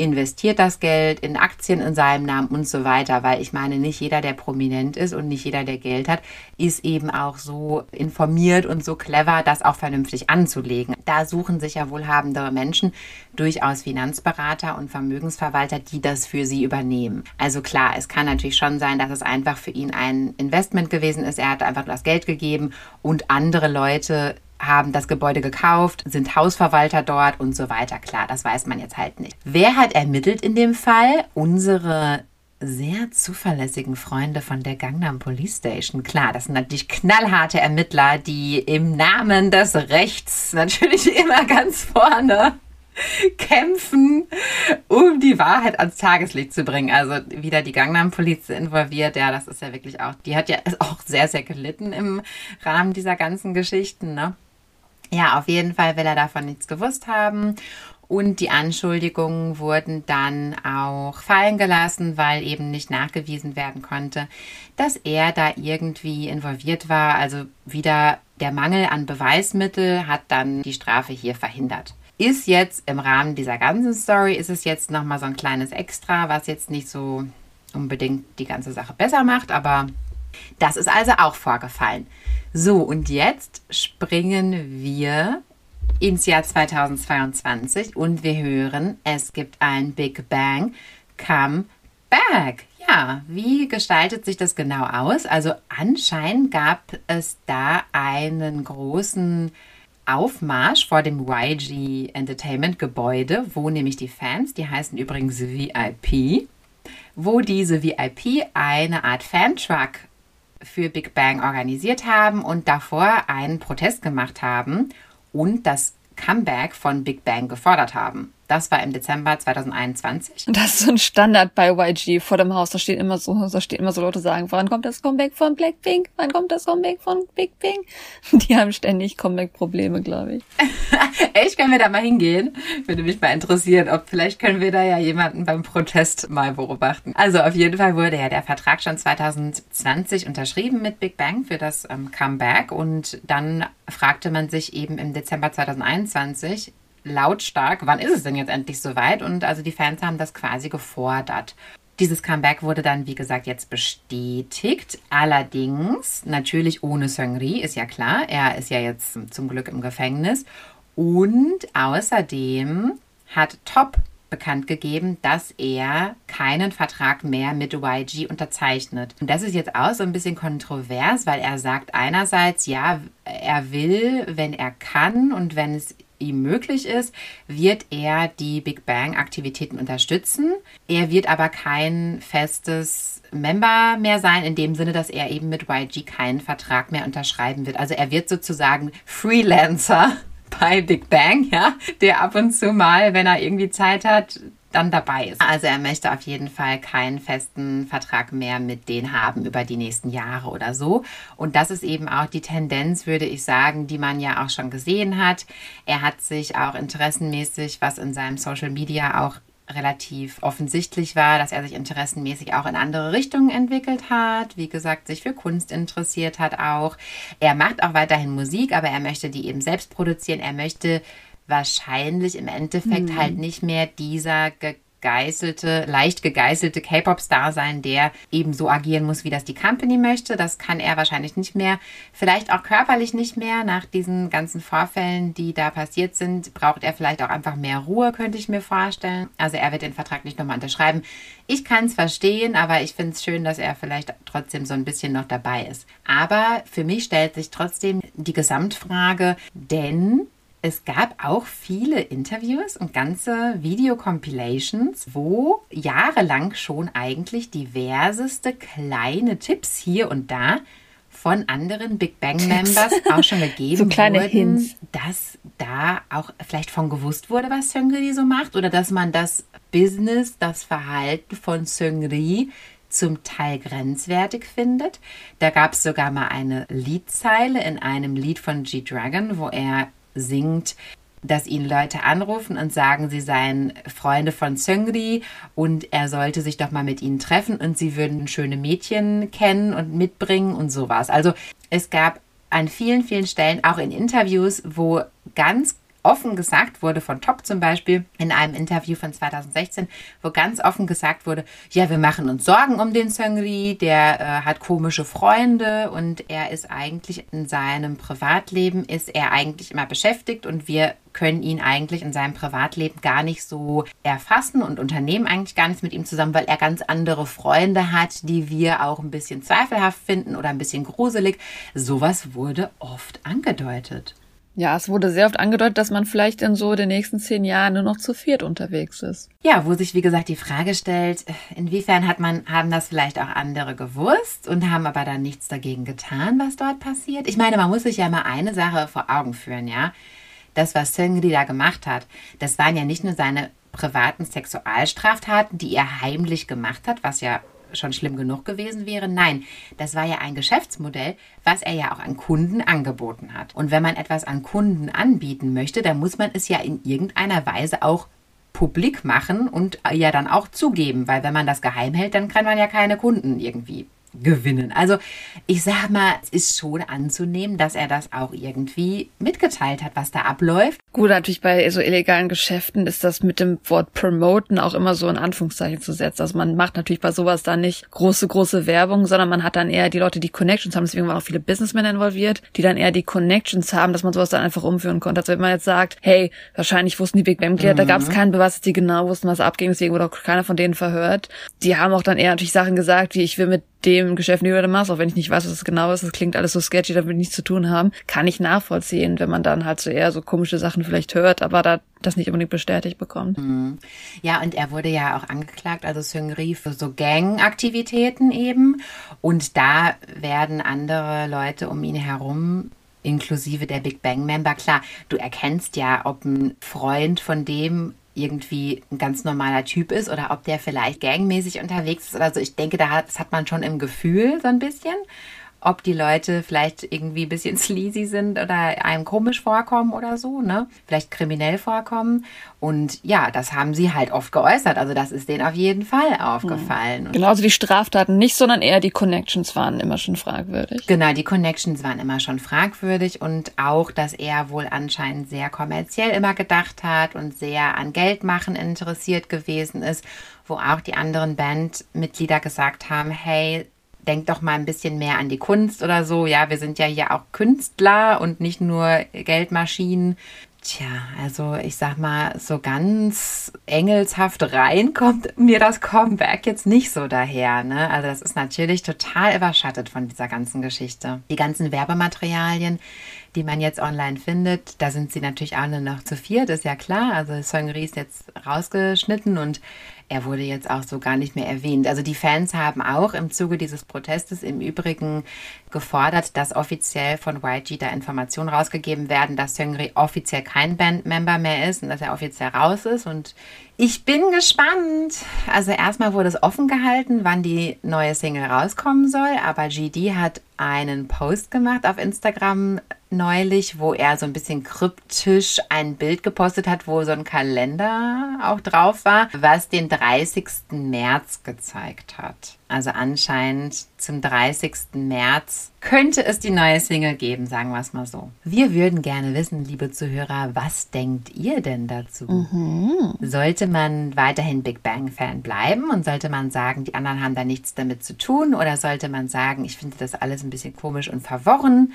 B: investiert das Geld in Aktien in seinem Namen und so weiter, weil ich meine, nicht jeder, der prominent ist und nicht jeder, der Geld hat, ist eben auch so informiert und so clever, das auch vernünftig anzulegen. Da suchen sich ja wohlhabendere Menschen durchaus Finanzberater und Vermögensverwalter, die das für sie übernehmen. Also klar, es kann natürlich schon sein, dass es einfach für ihn ein Investment gewesen ist. Er hat einfach das Geld gegeben und andere Leute haben das Gebäude gekauft, sind Hausverwalter dort und so weiter. Klar, das weiß man jetzt halt nicht. Wer hat ermittelt in dem Fall? Unsere sehr zuverlässigen Freunde von der Gangnam Police Station. Klar, das sind natürlich knallharte Ermittler, die im Namen des Rechts natürlich immer ganz vorne kämpfen, um die Wahrheit ans Tageslicht zu bringen. Also wieder die Gangnam Police involviert. Ja, das ist ja wirklich auch, die hat ja auch sehr, sehr gelitten im Rahmen dieser ganzen Geschichten, ne? Ja, auf jeden Fall will er davon nichts gewusst haben. Und die Anschuldigungen wurden dann auch fallen gelassen, weil eben nicht nachgewiesen werden konnte, dass er da irgendwie involviert war. Also wieder der Mangel an Beweismittel hat dann die Strafe hier verhindert. Ist jetzt im Rahmen dieser ganzen Story, ist es jetzt nochmal so ein kleines Extra, was jetzt nicht so unbedingt die ganze Sache besser macht, aber das ist also auch vorgefallen. So, und jetzt springen wir ins Jahr 2022 und wir hören, es gibt ein Big Bang Come Back. Ja, wie gestaltet sich das genau aus? Also anscheinend gab es da einen großen Aufmarsch vor dem YG Entertainment Gebäude, wo nämlich die Fans, die heißen übrigens VIP, wo diese VIP eine Art Fantruck für Big Bang organisiert haben und davor einen Protest gemacht haben und das Comeback von Big Bang gefordert haben. Das war im Dezember 2021.
C: Das ist so ein Standard bei YG vor dem Haus. Da stehen immer so, da stehen immer so Leute sagen, wann kommt das Comeback von Blackpink? Wann kommt das Comeback von Big Bang? Die haben ständig Comeback-Probleme, glaube ich.
B: Echt, können wir da mal hingehen? Würde mich mal interessieren, ob vielleicht können wir da ja jemanden beim Protest mal beobachten. Also auf jeden Fall wurde ja der Vertrag schon 2020 unterschrieben mit Big Bang für das ähm, Comeback und dann fragte man sich eben im Dezember 2021, lautstark, wann ist es denn jetzt endlich soweit? Und also die Fans haben das quasi gefordert. Dieses Comeback wurde dann, wie gesagt, jetzt bestätigt. Allerdings natürlich ohne Seungri, ist ja klar. Er ist ja jetzt zum Glück im Gefängnis. Und außerdem hat Top bekannt gegeben, dass er keinen Vertrag mehr mit YG unterzeichnet. Und das ist jetzt auch so ein bisschen kontrovers, weil er sagt einerseits, ja, er will, wenn er kann und wenn es ihm möglich ist, wird er die Big Bang-Aktivitäten unterstützen. Er wird aber kein festes Member mehr sein, in dem Sinne, dass er eben mit YG keinen Vertrag mehr unterschreiben wird. Also er wird sozusagen Freelancer bei Big Bang, ja, der ab und zu mal, wenn er irgendwie Zeit hat, dann dabei ist. Also er möchte auf jeden Fall keinen festen Vertrag mehr mit denen haben über die nächsten Jahre oder so. Und das ist eben auch die Tendenz, würde ich sagen, die man ja auch schon gesehen hat. Er hat sich auch interessenmäßig, was in seinem Social Media auch relativ offensichtlich war, dass er sich interessenmäßig auch in andere Richtungen entwickelt hat. Wie gesagt, sich für Kunst interessiert hat auch. Er macht auch weiterhin Musik, aber er möchte die eben selbst produzieren. Er möchte wahrscheinlich im Endeffekt mhm. halt nicht mehr dieser gegeißelte, leicht gegeißelte K-Pop-Star sein, der eben so agieren muss, wie das die Company möchte. Das kann er wahrscheinlich nicht mehr. Vielleicht auch körperlich nicht mehr. Nach diesen ganzen Vorfällen, die da passiert sind, braucht er vielleicht auch einfach mehr Ruhe, könnte ich mir vorstellen. Also er wird den Vertrag nicht nochmal unterschreiben. Ich kann es verstehen, aber ich finde es schön, dass er vielleicht trotzdem so ein bisschen noch dabei ist. Aber für mich stellt sich trotzdem die Gesamtfrage, denn es gab auch viele Interviews und ganze Video-Compilations, wo jahrelang schon eigentlich diverseste kleine Tipps hier und da von anderen Big Bang Members auch schon gegeben so kleine wurden, Hints. dass da auch vielleicht von gewusst wurde, was Seungri so macht oder dass man das Business, das Verhalten von Seungri zum Teil grenzwertig findet. Da gab es sogar mal eine Liedzeile in einem Lied von G-Dragon, wo er singt, dass ihn Leute anrufen und sagen, sie seien Freunde von Seungri und er sollte sich doch mal mit ihnen treffen und sie würden schöne Mädchen kennen und mitbringen und sowas. Also es gab an vielen, vielen Stellen, auch in Interviews, wo ganz offen gesagt wurde, von Top zum Beispiel, in einem Interview von 2016, wo ganz offen gesagt wurde, ja, wir machen uns Sorgen um den Seungri, der äh, hat komische Freunde und er ist eigentlich in seinem Privatleben, ist er eigentlich immer beschäftigt und wir können ihn eigentlich in seinem Privatleben gar nicht so erfassen und unternehmen eigentlich gar nichts mit ihm zusammen, weil er ganz andere Freunde hat, die wir auch ein bisschen zweifelhaft finden oder ein bisschen gruselig. Sowas wurde oft angedeutet.
C: Ja, es wurde sehr oft angedeutet, dass man vielleicht in so den nächsten zehn Jahren nur noch zu viert unterwegs ist.
B: Ja, wo sich wie gesagt die Frage stellt, inwiefern hat man, haben das vielleicht auch andere gewusst und haben aber dann nichts dagegen getan, was dort passiert? Ich meine, man muss sich ja mal eine Sache vor Augen führen, ja. Das, was Seungri da gemacht hat, das waren ja nicht nur seine privaten Sexualstraftaten, die er heimlich gemacht hat, was ja schon schlimm genug gewesen wäre. Nein, das war ja ein Geschäftsmodell, was er ja auch an Kunden angeboten hat. Und wenn man etwas an Kunden anbieten möchte, dann muss man es ja in irgendeiner Weise auch publik machen und ja dann auch zugeben, weil wenn man das geheim hält, dann kann man ja keine Kunden irgendwie gewinnen. Also ich sag mal, es ist schon anzunehmen, dass er das auch irgendwie mitgeteilt hat, was da abläuft.
C: Gut, natürlich bei so illegalen Geschäften ist das mit dem Wort promoten auch immer so in Anführungszeichen zu setzen. Also man macht natürlich bei sowas dann nicht große, große Werbung, sondern man hat dann eher die Leute, die Connections haben. Deswegen waren auch viele Businessmen involviert, die dann eher die Connections haben, dass man sowas dann einfach umführen konnte. Also wenn man jetzt sagt, hey, wahrscheinlich wussten die Big Bang Mitglieder, mhm. da gab es keinen Beweis, dass die genau wussten, was abging, deswegen wurde auch keiner von denen verhört. Die haben auch dann eher natürlich Sachen gesagt, wie ich will mit dem Geschäft, die du machst, auch wenn ich nicht weiß, was es genau ist, das klingt alles so sketchy, damit nichts zu tun haben, kann ich nachvollziehen, wenn man dann halt so eher so komische Sachen vielleicht hört, aber da das nicht unbedingt bestätigt bekommt.
B: Mhm. Ja, und er wurde ja auch angeklagt, also Seungri, für so Gangaktivitäten eben. Und da werden andere Leute um ihn herum inklusive der Big Bang Member. Klar, du erkennst ja, ob ein Freund von dem irgendwie ein ganz normaler Typ ist oder ob der vielleicht gangmäßig unterwegs ist oder so. Ich denke, das hat man schon im Gefühl so ein bisschen ob die Leute vielleicht irgendwie ein bisschen sleazy sind oder einem komisch vorkommen oder so, ne? Vielleicht kriminell vorkommen. Und ja, das haben sie halt oft geäußert. Also das ist denen auf jeden Fall aufgefallen.
C: Mhm. Genau, also die Straftaten nicht, sondern eher die Connections waren immer schon fragwürdig.
B: Genau, die Connections waren immer schon fragwürdig und auch, dass er wohl anscheinend sehr kommerziell immer gedacht hat und sehr an Geldmachen interessiert gewesen ist, wo auch die anderen Bandmitglieder gesagt haben, hey, denk doch mal ein bisschen mehr an die Kunst oder so. Ja, wir sind ja hier auch Künstler und nicht nur Geldmaschinen. Tja, also ich sag mal, so ganz engelshaft rein kommt mir das Comeback jetzt nicht so daher. Ne? Also das ist natürlich total überschattet von dieser ganzen Geschichte. Die ganzen Werbematerialien, die man jetzt online findet, da sind sie natürlich alle noch zu viert, ist ja klar. Also Seungri ist jetzt rausgeschnitten und er wurde jetzt auch so gar nicht mehr erwähnt. Also die Fans haben auch im Zuge dieses Protestes im Übrigen gefordert, dass offiziell von YG da Informationen rausgegeben werden, dass Seungri offiziell kein Bandmember mehr ist und dass er offiziell raus ist. Und ich bin gespannt. Also erstmal wurde es offen gehalten, wann die neue Single rauskommen soll, aber GD hat einen Post gemacht auf Instagram neulich, wo er so ein bisschen kryptisch ein Bild gepostet hat, wo so ein Kalender auch drauf war, was den 30. März gezeigt hat. Also anscheinend zum 30. März könnte es die neue Single geben, sagen wir es mal so. Wir würden gerne wissen, liebe Zuhörer, was denkt ihr denn dazu? Mhm. Sollte man weiterhin Big Bang Fan bleiben und sollte man sagen, die anderen haben da nichts damit zu tun oder sollte man sagen, ich finde das alles ein bisschen komisch und verworren?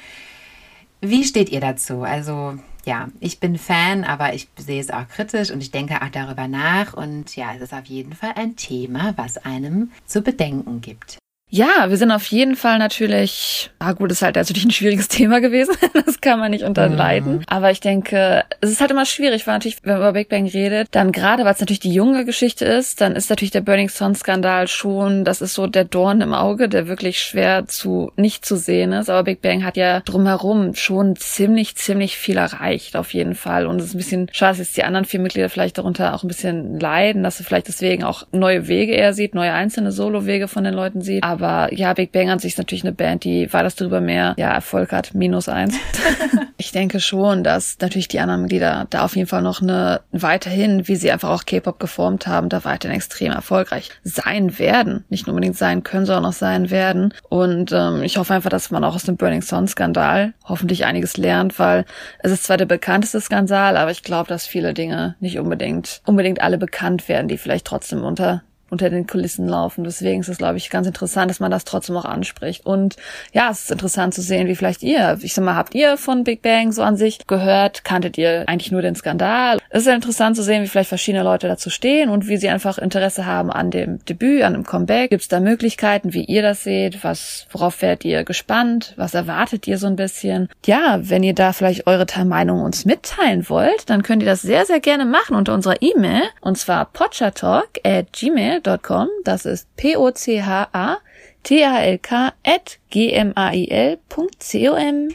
B: Wie steht ihr dazu? Also ja, ich bin Fan, aber ich sehe es auch kritisch und ich denke auch darüber nach. Und ja, es ist auf jeden Fall ein Thema, was einem zu bedenken gibt.
C: Ja, wir sind auf jeden Fall natürlich, ah gut, ist halt natürlich ein schwieriges Thema gewesen. das kann man nicht unterleiden. Mhm. Aber ich denke, es ist halt immer schwierig, weil natürlich, wenn man über Big Bang redet, dann gerade, weil es natürlich die junge Geschichte ist, dann ist natürlich der Burning Sun Skandal schon, das ist so der Dorn im Auge, der wirklich schwer zu, nicht zu sehen ist. Aber Big Bang hat ja drumherum schon ziemlich, ziemlich viel erreicht, auf jeden Fall. Und es ist ein bisschen schade, dass die anderen vier Mitglieder vielleicht darunter auch ein bisschen leiden, dass sie vielleicht deswegen auch neue Wege eher sieht, neue einzelne Solo-Wege von den Leuten sieht. Aber ja, Big Bang an sich ist natürlich eine Band, die war das darüber mehr ja, Erfolg hat, minus eins. ich denke schon, dass natürlich die anderen Mitglieder da auf jeden Fall noch eine weiterhin, wie sie einfach auch K-Pop geformt haben, da weiterhin extrem erfolgreich sein werden. Nicht nur unbedingt sein können, sondern auch sein werden. Und ähm, ich hoffe einfach, dass man auch aus dem Burning Sun Skandal hoffentlich einiges lernt, weil es ist zwar der bekannteste Skandal, aber ich glaube, dass viele Dinge nicht unbedingt unbedingt alle bekannt werden, die vielleicht trotzdem unter unter den Kulissen laufen. Deswegen ist es, glaube ich, ganz interessant, dass man das trotzdem auch anspricht. Und ja, es ist interessant zu sehen, wie vielleicht ihr, ich sag mal, habt ihr von Big Bang so an sich gehört? Kanntet ihr eigentlich nur den Skandal? Es ist ja interessant zu sehen, wie vielleicht verschiedene Leute dazu stehen und wie sie einfach Interesse haben an dem Debüt, an dem Comeback. Gibt es da Möglichkeiten, wie ihr das seht? Was, worauf werdet ihr gespannt? Was erwartet ihr so ein bisschen? Ja, wenn ihr da vielleicht eure Meinung uns mitteilen wollt, dann könnt ihr das sehr, sehr gerne machen unter unserer E-Mail und zwar potchatalk at gmail gmail.com. Das ist P-O-C-H-A. T-A-L-K at gmail.com.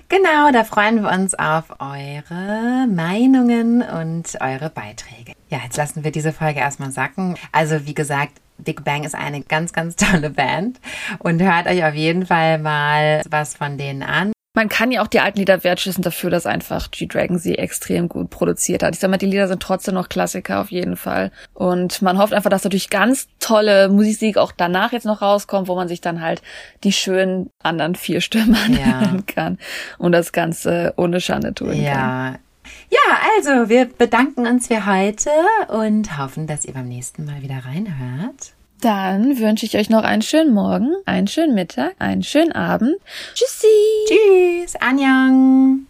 B: Genau, da freuen wir uns auf eure Meinungen und eure Beiträge. Ja, jetzt lassen wir diese Folge erstmal sacken. Also, wie gesagt, Big Bang ist eine ganz, ganz tolle Band und hört euch auf jeden Fall mal was von denen an.
C: Man kann ja auch die alten Lieder wertschätzen dafür, dass einfach G-Dragon sie extrem gut produziert hat. Ich sag mal, die Lieder sind trotzdem noch Klassiker auf jeden Fall. Und man hofft einfach, dass natürlich ganz tolle Musik auch danach jetzt noch rauskommt, wo man sich dann halt die schönen anderen vier Stimmen anhören ja. kann und das Ganze ohne Schande tun
B: ja.
C: kann.
B: Ja, also wir bedanken uns für heute und hoffen, dass ihr beim nächsten Mal wieder reinhört.
C: Dann wünsche ich euch noch einen schönen Morgen, einen schönen Mittag, einen schönen Abend. Tschüssi.
B: Tschüss. Annyeong.